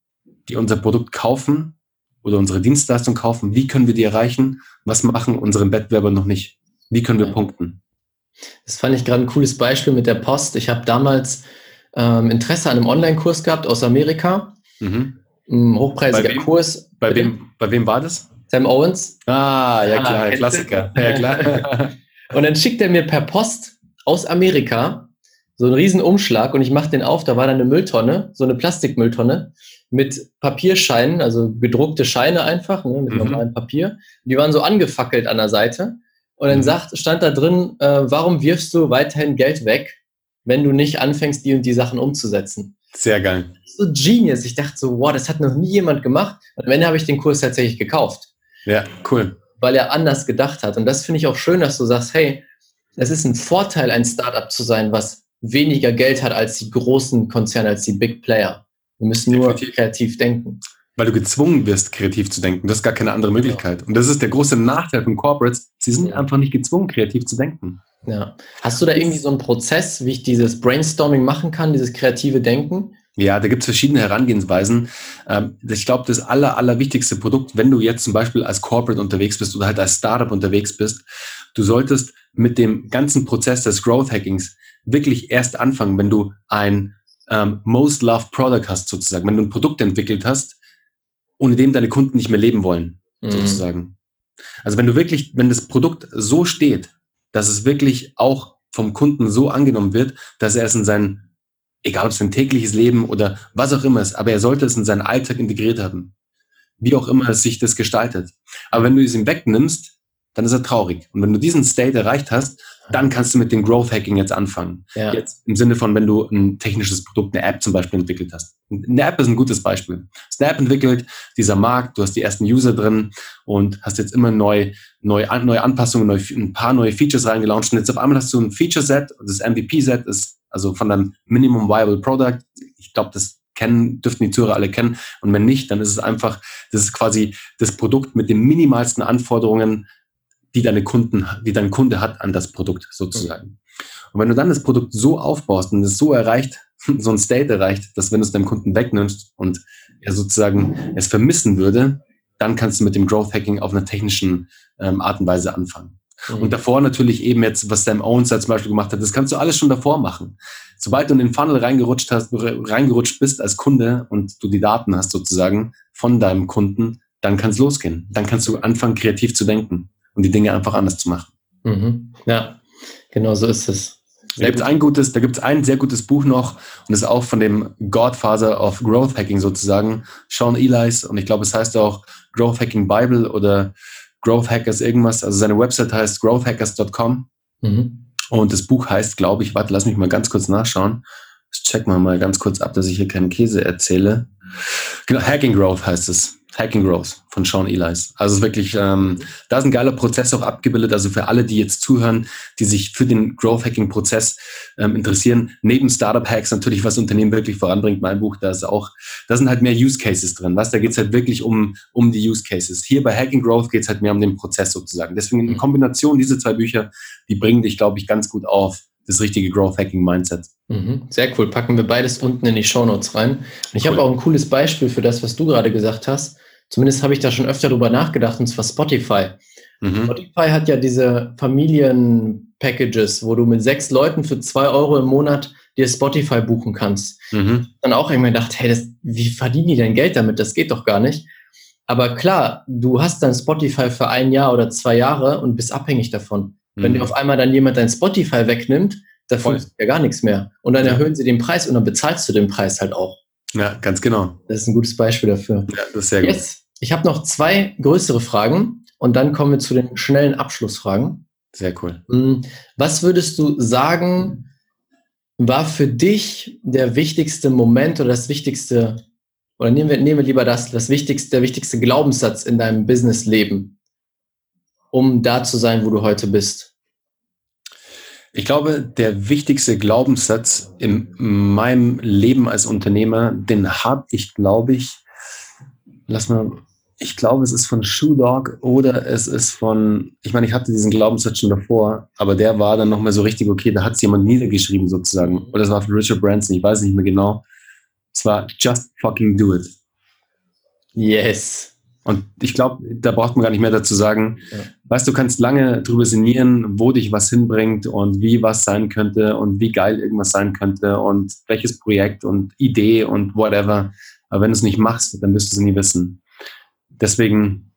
die unser Produkt kaufen oder unsere Dienstleistung kaufen, wie können wir die erreichen? Was machen unsere Wettbewerber noch nicht? Wie können wir punkten? Das fand ich gerade ein cooles Beispiel mit der Post. Ich habe damals ähm, Interesse an einem Online-Kurs gehabt aus Amerika. Mhm. Ein hochpreisiger bei Kurs. Bei wem, bei wem war das? Sam Owens. Ah, ja klar, ah, Klassiker. Ja, klar. und dann schickt er mir per Post aus Amerika so einen riesen Umschlag und ich mache den auf, da war dann eine Mülltonne, so eine Plastikmülltonne mit Papierscheinen, also gedruckte Scheine einfach, ne, mit mhm. normalem Papier. Die waren so angefackelt an der Seite. Und dann mhm. sagt, stand da drin, äh, warum wirfst du weiterhin Geld weg? wenn du nicht anfängst, die und die Sachen umzusetzen. Sehr geil. So genius. Ich dachte so, wow, das hat noch nie jemand gemacht. Und am Ende habe ich den Kurs tatsächlich gekauft. Ja, cool. Weil er anders gedacht hat. Und das finde ich auch schön, dass du sagst, hey, es ist ein Vorteil, ein Startup zu sein, was weniger Geld hat als die großen Konzerne, als die Big Player. Wir müssen nur Definitiv. kreativ denken. Weil du gezwungen wirst, kreativ zu denken. Das ist gar keine andere Möglichkeit. Und das ist der große Nachteil von Corporates. Sie sind einfach nicht gezwungen, kreativ zu denken. Ja. Hast du da irgendwie so einen Prozess, wie ich dieses Brainstorming machen kann, dieses kreative Denken? Ja, da gibt es verschiedene Herangehensweisen. Ähm, ich glaube, das aller, allerwichtigste Produkt, wenn du jetzt zum Beispiel als Corporate unterwegs bist oder halt als Startup unterwegs bist, du solltest mit dem ganzen Prozess des Growth Hackings wirklich erst anfangen, wenn du ein ähm, Most Loved Product hast, sozusagen, wenn du ein Produkt entwickelt hast, ohne dem deine Kunden nicht mehr leben wollen, mhm. sozusagen. Also wenn du wirklich, wenn das Produkt so steht, dass es wirklich auch vom Kunden so angenommen wird, dass er es in sein, egal ob es ein tägliches Leben oder was auch immer ist, aber er sollte es in seinen Alltag integriert haben. Wie auch immer es sich das gestaltet. Aber wenn du es ihm wegnimmst, dann ist er traurig. Und wenn du diesen State erreicht hast, dann kannst du mit dem Growth Hacking jetzt anfangen. Ja. Jetzt im Sinne von, wenn du ein technisches Produkt, eine App zum Beispiel entwickelt hast. Eine App ist ein gutes Beispiel. App entwickelt, dieser Markt, du hast die ersten User drin und hast jetzt immer neu, neu, neue Anpassungen, neu, ein paar neue Features reingelauncht und jetzt auf einmal hast du ein Feature-Set, das MVP-Set ist also von deinem Minimum Viable Product. Ich glaube, das kennen, dürften die Zuhörer alle kennen. Und wenn nicht, dann ist es einfach, das ist quasi das Produkt mit den minimalsten Anforderungen, die deine Kunden, die dein Kunde hat an das Produkt sozusagen. Und wenn du dann das Produkt so aufbaust und es so erreicht, so ein State erreicht, dass wenn du es deinem Kunden wegnimmst und er sozusagen es vermissen würde, dann kannst du mit dem Growth Hacking auf einer technischen ähm, Art und Weise anfangen. Mhm. Und davor natürlich eben jetzt, was Sam Owens zum Beispiel gemacht hat, das kannst du alles schon davor machen. Sobald du in den Funnel reingerutscht hast, reingerutscht bist als Kunde und du die Daten hast sozusagen von deinem Kunden, dann kann es losgehen. Dann kannst du anfangen, kreativ zu denken und die Dinge einfach anders zu machen. Mhm. Ja, genau so ist es. Da gibt es ein gutes, da gibt es ein sehr gutes Buch noch und das ist auch von dem Godfather of Growth Hacking sozusagen, Sean Elias und ich glaube, es heißt auch Growth Hacking Bible oder Growth Hackers irgendwas. Also seine Website heißt growthhackers.com mhm. und das Buch heißt, glaube ich, warte, lass mich mal ganz kurz nachschauen. Das checken wir mal ganz kurz ab, dass ich hier keinen Käse erzähle. Genau, Hacking Growth heißt es. Hacking Growth von Sean Elias. Also es ist wirklich, ähm, da ist ein geiler Prozess auch abgebildet. Also für alle, die jetzt zuhören, die sich für den Growth Hacking Prozess ähm, interessieren, neben Startup Hacks natürlich, was Unternehmen wirklich voranbringt, mein Buch, da ist auch, da sind halt mehr Use Cases drin. Was? Da geht es halt wirklich um, um die Use Cases. Hier bei Hacking Growth geht es halt mehr um den Prozess sozusagen. Deswegen in mhm. Kombination diese zwei Bücher, die bringen dich, glaube ich, ganz gut auf das richtige Growth Hacking Mindset. Mhm, sehr cool. Packen wir beides unten in die Show Notes rein. Und ich cool. habe auch ein cooles Beispiel für das, was du gerade gesagt hast. Zumindest habe ich da schon öfter drüber nachgedacht, und zwar Spotify. Mhm. Spotify hat ja diese Familien-Packages, wo du mit sechs Leuten für zwei Euro im Monat dir Spotify buchen kannst. Mhm. Dann auch irgendwann gedacht, hey, das, wie verdienen die denn Geld damit? Das geht doch gar nicht. Aber klar, du hast dann Spotify für ein Jahr oder zwei Jahre und bist abhängig davon. Mhm. Wenn dir auf einmal dann jemand dein Spotify wegnimmt, da funktioniert ja gar nichts mehr. Und dann ja. erhöhen sie den Preis und dann bezahlst du den Preis halt auch. Ja, ganz genau. Das ist ein gutes Beispiel dafür. Ja, das ist sehr gut. Jetzt, ich habe noch zwei größere Fragen und dann kommen wir zu den schnellen Abschlussfragen. Sehr cool. Hm, was würdest du sagen, war für dich der wichtigste Moment oder das wichtigste, oder nehmen wir, nehmen wir lieber das, das wichtigste, der wichtigste Glaubenssatz in deinem Businessleben, um da zu sein, wo du heute bist? Ich glaube, der wichtigste Glaubenssatz in meinem Leben als Unternehmer, den habe ich, glaube ich, lass mal, ich glaube, es ist von Shoe Dog oder es ist von, ich meine, ich hatte diesen Glaubenssatz schon davor, aber der war dann nochmal so richtig, okay, da hat es jemand niedergeschrieben sozusagen. Oder es war von Richard Branson, ich weiß nicht mehr genau. Es war just fucking do it. Yes. Und ich glaube, da braucht man gar nicht mehr dazu sagen. Ja. Weißt du, kannst lange drüber sinnieren, wo dich was hinbringt und wie was sein könnte und wie geil irgendwas sein könnte und welches Projekt und Idee und whatever. Aber wenn du es nicht machst, dann wirst du es nie wissen. Deswegen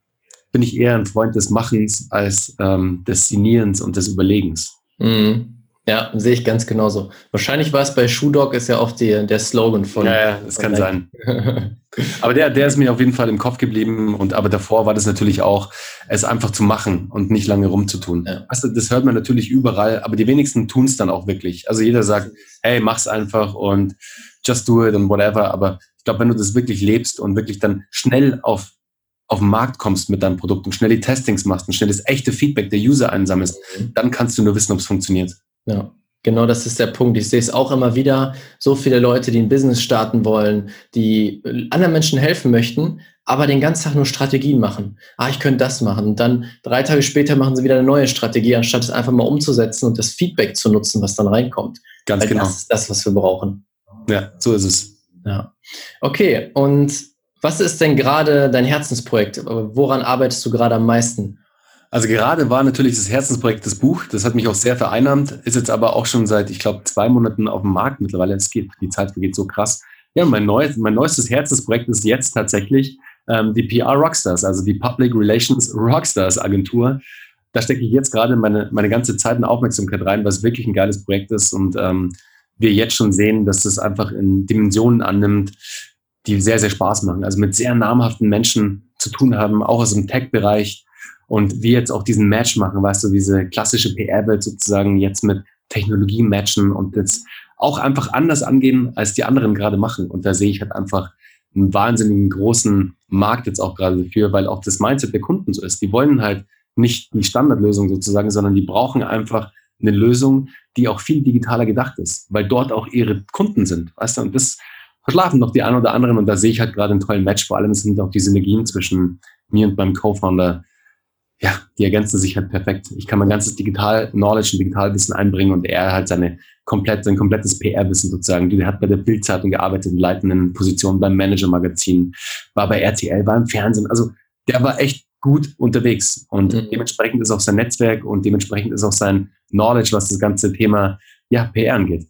bin ich eher ein Freund des Machens als ähm, des Sinnierens und des Überlegens. Mhm. Ja, sehe ich ganz genauso. Wahrscheinlich war es bei Shoe Dog ist ja auch die, der Slogan von. Ja, ja das kann sein. aber der, der ist mir auf jeden Fall im Kopf geblieben. Und aber davor war das natürlich auch, es einfach zu machen und nicht lange rumzutun. Ja. Also, das hört man natürlich überall, aber die wenigsten tun es dann auch wirklich. Also jeder sagt, hey, mach's einfach und just do it und whatever. Aber ich glaube, wenn du das wirklich lebst und wirklich dann schnell auf auf den Markt kommst mit deinem Produkt und schnell die Testings machst und schnell das echte Feedback der User einsammelst, mhm. dann kannst du nur wissen, ob es funktioniert. Ja, genau das ist der Punkt. Ich sehe es auch immer wieder. So viele Leute, die ein Business starten wollen, die anderen Menschen helfen möchten, aber den ganzen Tag nur Strategien machen. Ah, ich könnte das machen. Und dann drei Tage später machen sie wieder eine neue Strategie, anstatt es einfach mal umzusetzen und das Feedback zu nutzen, was dann reinkommt. Ganz Weil genau. Das ist das, was wir brauchen. Ja, so ist es. Ja. Okay, und was ist denn gerade dein Herzensprojekt? Woran arbeitest du gerade am meisten? Also gerade war natürlich das Herzensprojekt das Buch. Das hat mich auch sehr vereinnahmt. Ist jetzt aber auch schon seit, ich glaube, zwei Monaten auf dem Markt mittlerweile. Es geht, die Zeit vergeht so krass. Ja, mein, neues, mein neuestes Herzensprojekt ist jetzt tatsächlich ähm, die PR Rockstars, also die Public Relations Rockstars Agentur. Da stecke ich jetzt gerade meine, meine ganze Zeit und Aufmerksamkeit rein, was wirklich ein geiles Projekt ist und ähm, wir jetzt schon sehen, dass es einfach in Dimensionen annimmt, die sehr, sehr Spaß machen. Also mit sehr namhaften Menschen zu tun haben, auch aus dem Tech-Bereich Und wir jetzt auch diesen Match machen, weißt du, diese klassische PR-Welt sozusagen jetzt mit Technologie matchen und jetzt auch einfach anders angehen, als die anderen gerade machen. Und da sehe ich halt einfach einen wahnsinnigen großen Markt jetzt auch gerade dafür, weil auch das Mindset der Kunden so ist. Die wollen halt nicht die Standardlösung sozusagen, sondern die brauchen einfach eine Lösung, die auch viel digitaler gedacht ist, weil dort auch ihre Kunden sind. Weißt du, und das verschlafen noch die einen oder anderen und da sehe ich halt gerade einen tollen Match. Vor allem sind auch die Synergien zwischen mir und meinem Co-Founder, ja, die ergänzen sich halt perfekt. Ich kann mein ganzes Digital-Knowledge und Digitalwissen einbringen und er hat seine komplett, sein komplettes PR-Wissen sozusagen. Der hat bei der Bildzeitung gearbeitet, in leitenden Positionen beim Manager-Magazin, war bei RTL, war im Fernsehen. Also der war echt gut unterwegs. Und mhm. dementsprechend ist auch sein Netzwerk und dementsprechend ist auch sein Knowledge, was das ganze Thema ja, PR angeht.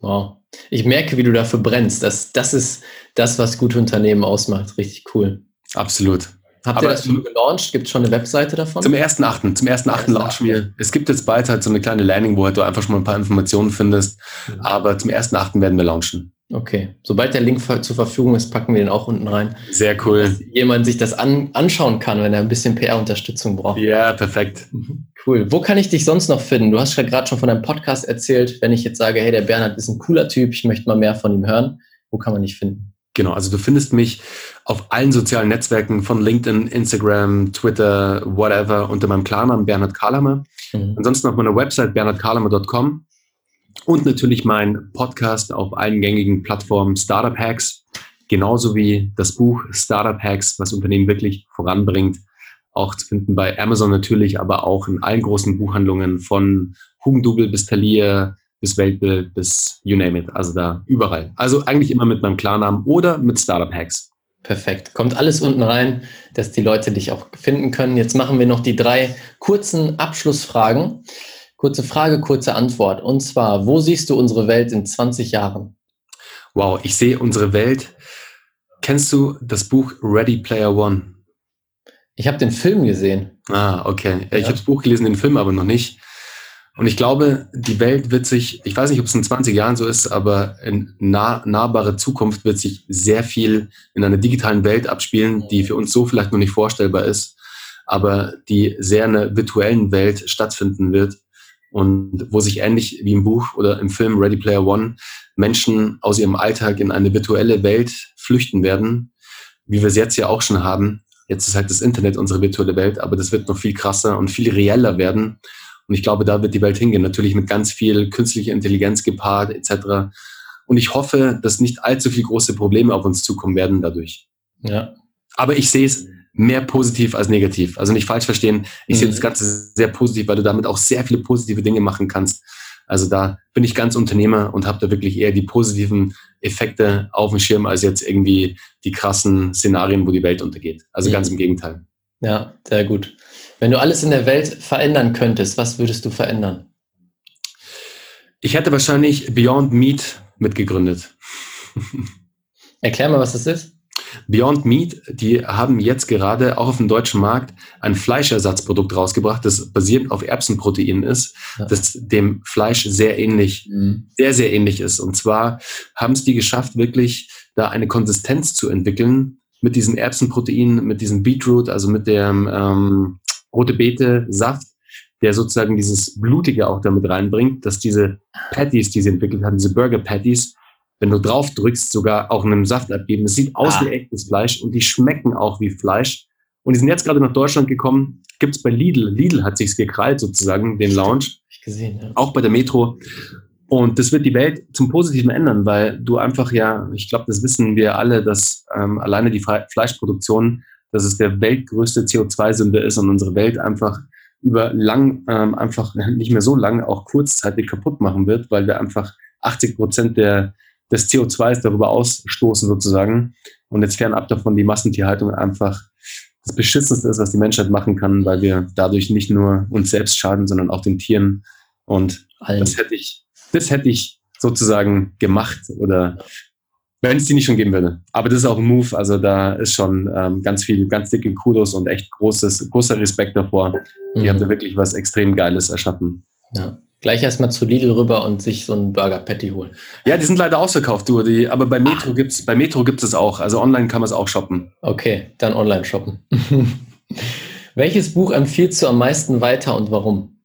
Wow. Ich merke, wie du dafür brennst. Das, das ist das, was gute Unternehmen ausmacht. Richtig cool. Absolut. Habt ihr das schon gelauncht? Gibt es schon eine Webseite davon? Zum 1.8. Zum 1.8. launchen wir. Es gibt jetzt bald halt so eine kleine Landing, wo halt du einfach schon mal ein paar Informationen findest. Mhm. Aber zum 1.8. werden wir launchen. Okay. Sobald der Link zur Verfügung ist, packen wir den auch unten rein. Sehr cool. Dass jemand sich das an, anschauen kann, wenn er ein bisschen PR-Unterstützung braucht. Ja, perfekt. Mhm. Cool. Wo kann ich dich sonst noch finden? Du hast ja gerade schon von deinem Podcast erzählt. Wenn ich jetzt sage, hey, der Bernhard ist ein cooler Typ, ich möchte mal mehr von ihm hören, wo kann man dich finden? Genau, also du findest mich auf allen sozialen Netzwerken von LinkedIn, Instagram, Twitter, whatever, unter meinem Klarnamen Bernhard Kalamer. Mhm. Ansonsten auf meiner Website bernhardkalamer.com und natürlich mein Podcast auf allen gängigen Plattformen Startup Hacks, genauso wie das Buch Startup Hacks, was Unternehmen wirklich voranbringt. Auch zu finden bei Amazon natürlich, aber auch in allen großen Buchhandlungen von Hugendubel bis Thalia, bis Weltbild, bis you name it. Also da überall. Also eigentlich immer mit meinem Klarnamen oder mit Startup Hacks. Perfekt. Kommt alles unten rein, dass die Leute dich auch finden können. Jetzt machen wir noch die drei kurzen Abschlussfragen. Kurze Frage, kurze Antwort. Und zwar, wo siehst du unsere Welt in 20 Jahren? Wow, ich sehe unsere Welt. Kennst du das Buch Ready Player One? Ich habe den Film gesehen. Ah, okay. Ja. Ich habe das Buch gelesen, den Film aber noch nicht. Und ich glaube, die Welt wird sich, ich weiß nicht, ob es in 20 Jahren so ist, aber in nah, nahbare Zukunft wird sich sehr viel in einer digitalen Welt abspielen, die für uns so vielleicht noch nicht vorstellbar ist, aber die sehr in einer virtuellen Welt stattfinden wird und wo sich ähnlich wie im Buch oder im Film Ready Player One Menschen aus ihrem Alltag in eine virtuelle Welt flüchten werden, wie wir es jetzt ja auch schon haben. Jetzt ist halt das Internet unsere virtuelle Welt, aber das wird noch viel krasser und viel reeller werden. Und ich glaube, da wird die Welt hingehen. Natürlich mit ganz viel künstlicher Intelligenz gepaart etc. Und ich hoffe, dass nicht allzu viele große Probleme auf uns zukommen werden dadurch. Ja. Aber ich sehe es mehr positiv als negativ. Also nicht falsch verstehen. Ich mhm. sehe das Ganze sehr positiv, weil du damit auch sehr viele positive Dinge machen kannst. Also da bin ich ganz Unternehmer und habe da wirklich eher die positiven Effekte auf dem Schirm als jetzt irgendwie die krassen Szenarien, wo die Welt untergeht. Also mhm. ganz im Gegenteil. Ja, sehr gut. Wenn du alles in der Welt verändern könntest, was würdest du verändern? Ich hätte wahrscheinlich Beyond Meat mitgegründet. Erklär mal, was das ist. Beyond Meat, die haben jetzt gerade auch auf dem deutschen Markt ein Fleischersatzprodukt rausgebracht, das basierend auf Erbsenproteinen ist, ja. das dem Fleisch sehr ähnlich, mhm. sehr, sehr ähnlich ist. Und zwar haben es die geschafft, wirklich da eine Konsistenz zu entwickeln mit diesem Erbsenprotein, mit diesem Beetroot, also mit dem ähm, rote Beete Saft, der sozusagen dieses Blutige auch damit reinbringt, dass diese Patties, die sie entwickelt haben, diese Burger Patties, wenn du drauf drückst, sogar auch einen Saft abgeben. Es sieht aus ah. wie echtes Fleisch und die schmecken auch wie Fleisch. Und die sind jetzt gerade nach Deutschland gekommen. Gibt es bei Lidl. Lidl hat sich's gekrallt sozusagen, den Lounge. Ich gesehen, ja. Auch bei der Metro. Und das wird die Welt zum Positiven ändern, weil du einfach ja, ich glaube, das wissen wir alle, dass ähm, alleine die Fleischproduktion dass es der weltgrößte CO2-Sünde ist und unsere Welt einfach über lang, ähm, einfach nicht mehr so lang, auch kurzzeitig kaputt machen wird, weil wir einfach 80 Prozent der, des CO2s darüber ausstoßen sozusagen. Und jetzt fernab davon die Massentierhaltung einfach das Beschissenste ist, was die Menschheit machen kann, weil wir dadurch nicht nur uns selbst schaden, sondern auch den Tieren. Und Allen. das hätte ich, das hätte ich sozusagen gemacht oder wenn es die nicht schon geben würde. Aber das ist auch ein Move, also da ist schon ähm, ganz viel, ganz dicke Kudos und echt großes, großer Respekt davor. Die mhm. haben da wirklich was extrem Geiles erschaffen. Ja. Gleich erstmal zu Lidl rüber und sich so einen Burger Patty holen. Ja, die sind leider ausverkauft, du. Die, aber bei Metro ah. gibt's, bei Metro gibt es auch. Also online kann man es auch shoppen. Okay, dann online shoppen. Welches Buch empfiehlst du am meisten weiter und warum?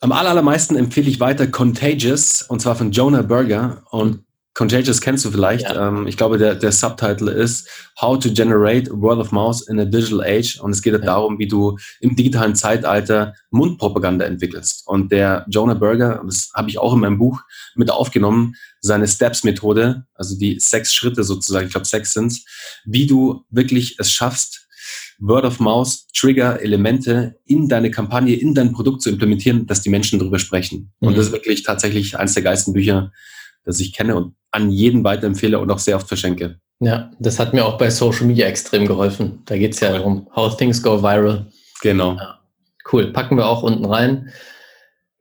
Am allermeisten empfehle ich weiter Contagious und zwar von Jonah Berger. Und Contagious kennst du vielleicht. Ja. Ähm, ich glaube, der, der Subtitle ist How to Generate Word of Mouth in a Digital Age. Und es geht ja. darum, wie du im digitalen Zeitalter Mundpropaganda entwickelst. Und der Jonah Berger, das habe ich auch in meinem Buch mit aufgenommen, seine Steps-Methode, also die sechs Schritte sozusagen, ich glaube sechs sind's, wie du wirklich es schaffst, Word of Mouth, Trigger-Elemente in deine Kampagne, in dein Produkt zu implementieren, dass die Menschen darüber sprechen. Mhm. Und das ist wirklich tatsächlich eines der geilsten Bücher, das ich kenne und an jeden weiterempfehle und auch sehr oft verschenke. Ja, das hat mir auch bei Social Media extrem geholfen. Da geht es ja cool. darum, how things go viral. Genau. Ja, cool, packen wir auch unten rein.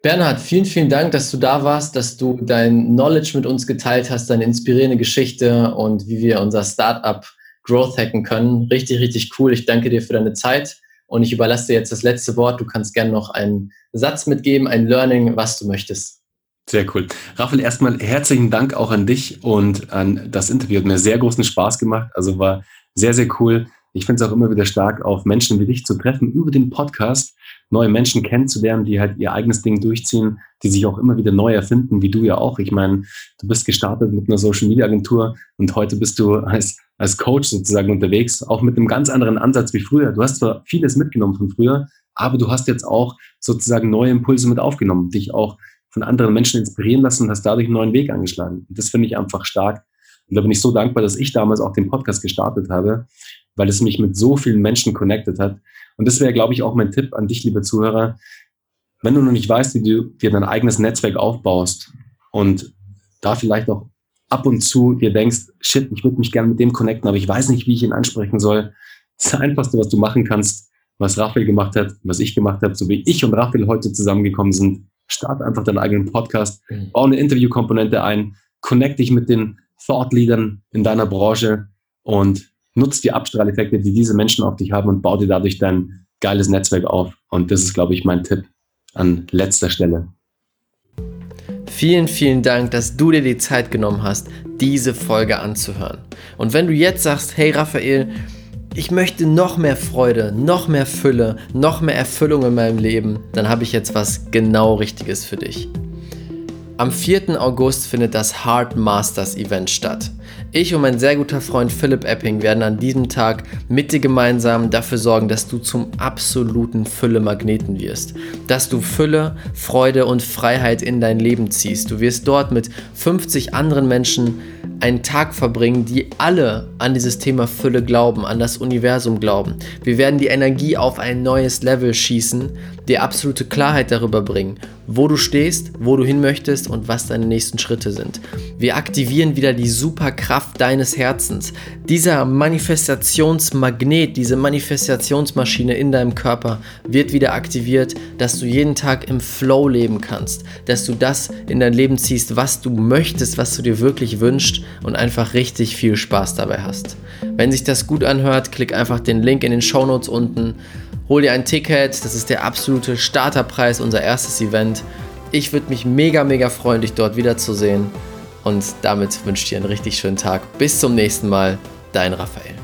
Bernhard, vielen, vielen Dank, dass du da warst, dass du dein Knowledge mit uns geteilt hast, deine inspirierende Geschichte und wie wir unser Startup Growth hacken können. Richtig, richtig cool. Ich danke dir für deine Zeit und ich überlasse dir jetzt das letzte Wort. Du kannst gerne noch einen Satz mitgeben, ein Learning, was du möchtest. Sehr cool. Raphael, erstmal herzlichen Dank auch an dich und an das Interview. Hat mir sehr großen Spaß gemacht. Also war sehr, sehr cool. Ich finde es auch immer wieder stark, auf Menschen wie dich zu treffen über den Podcast, neue Menschen kennenzulernen, die halt ihr eigenes Ding durchziehen, die sich auch immer wieder neu erfinden, wie du ja auch. Ich meine, du bist gestartet mit einer Social Media Agentur und heute bist du als, als Coach sozusagen unterwegs, auch mit einem ganz anderen Ansatz wie früher. Du hast zwar vieles mitgenommen von früher, aber du hast jetzt auch sozusagen neue Impulse mit aufgenommen, dich auch von anderen Menschen inspirieren lassen und hast dadurch einen neuen Weg angeschlagen. Und das finde ich einfach stark. Und da bin ich so dankbar, dass ich damals auch den Podcast gestartet habe, weil es mich mit so vielen Menschen connected hat. Und das wäre, glaube ich, auch mein Tipp an dich, liebe Zuhörer. Wenn du noch nicht weißt, wie du dir dein eigenes Netzwerk aufbaust und da vielleicht auch ab und zu dir denkst, shit, ich würde mich gerne mit dem connecten, aber ich weiß nicht, wie ich ihn ansprechen soll. Das Einfachste, was du machen kannst, was Raphael gemacht hat, was ich gemacht habe, so wie ich und Raphael heute zusammengekommen sind, start einfach deinen eigenen Podcast, mhm. bau eine Interviewkomponente ein, connect dich mit den Thought Leadern in deiner Branche und nutz die Abstrahleffekte, die diese Menschen auf dich haben und bau dir dadurch dein geiles Netzwerk auf. Und das ist, glaube ich, mein Tipp an letzter Stelle. Vielen, vielen Dank, dass du dir die Zeit genommen hast, diese Folge anzuhören. Und wenn du jetzt sagst, hey Raphael, ich möchte noch mehr Freude, noch mehr Fülle, noch mehr Erfüllung in meinem Leben, dann habe ich jetzt was genau Richtiges für dich. Am 4. August findet das Heart Masters Event statt. Ich und mein sehr guter Freund Philipp Epping werden an diesem Tag mit dir gemeinsam dafür sorgen, dass du zum absoluten Fülle-Magneten wirst. Dass du Fülle, Freude und Freiheit in dein Leben ziehst. Du wirst dort mit 50 anderen Menschen einen Tag verbringen, die alle an dieses Thema Fülle glauben, an das Universum glauben. Wir werden die Energie auf ein neues Level schießen, dir absolute Klarheit darüber bringen, wo du stehst, wo du hin möchtest und was deine nächsten Schritte sind. Wir aktivieren wieder die Superkraft deines Herzens. Dieser Manifestationsmagnet, diese Manifestationsmaschine in deinem Körper wird wieder aktiviert, dass du jeden Tag im Flow leben kannst, dass du das in dein Leben ziehst, was du möchtest, was du dir wirklich wünschst und einfach richtig viel Spaß dabei hast. Wenn sich das gut anhört, klick einfach den Link in den Show Notes unten, hol dir ein Ticket, das ist der absolute Starterpreis, unser erstes Event. Ich würde mich mega, mega freuen, dich dort wiederzusehen. Und damit wünsche ich dir einen richtig schönen Tag. Bis zum nächsten Mal, dein Raphael.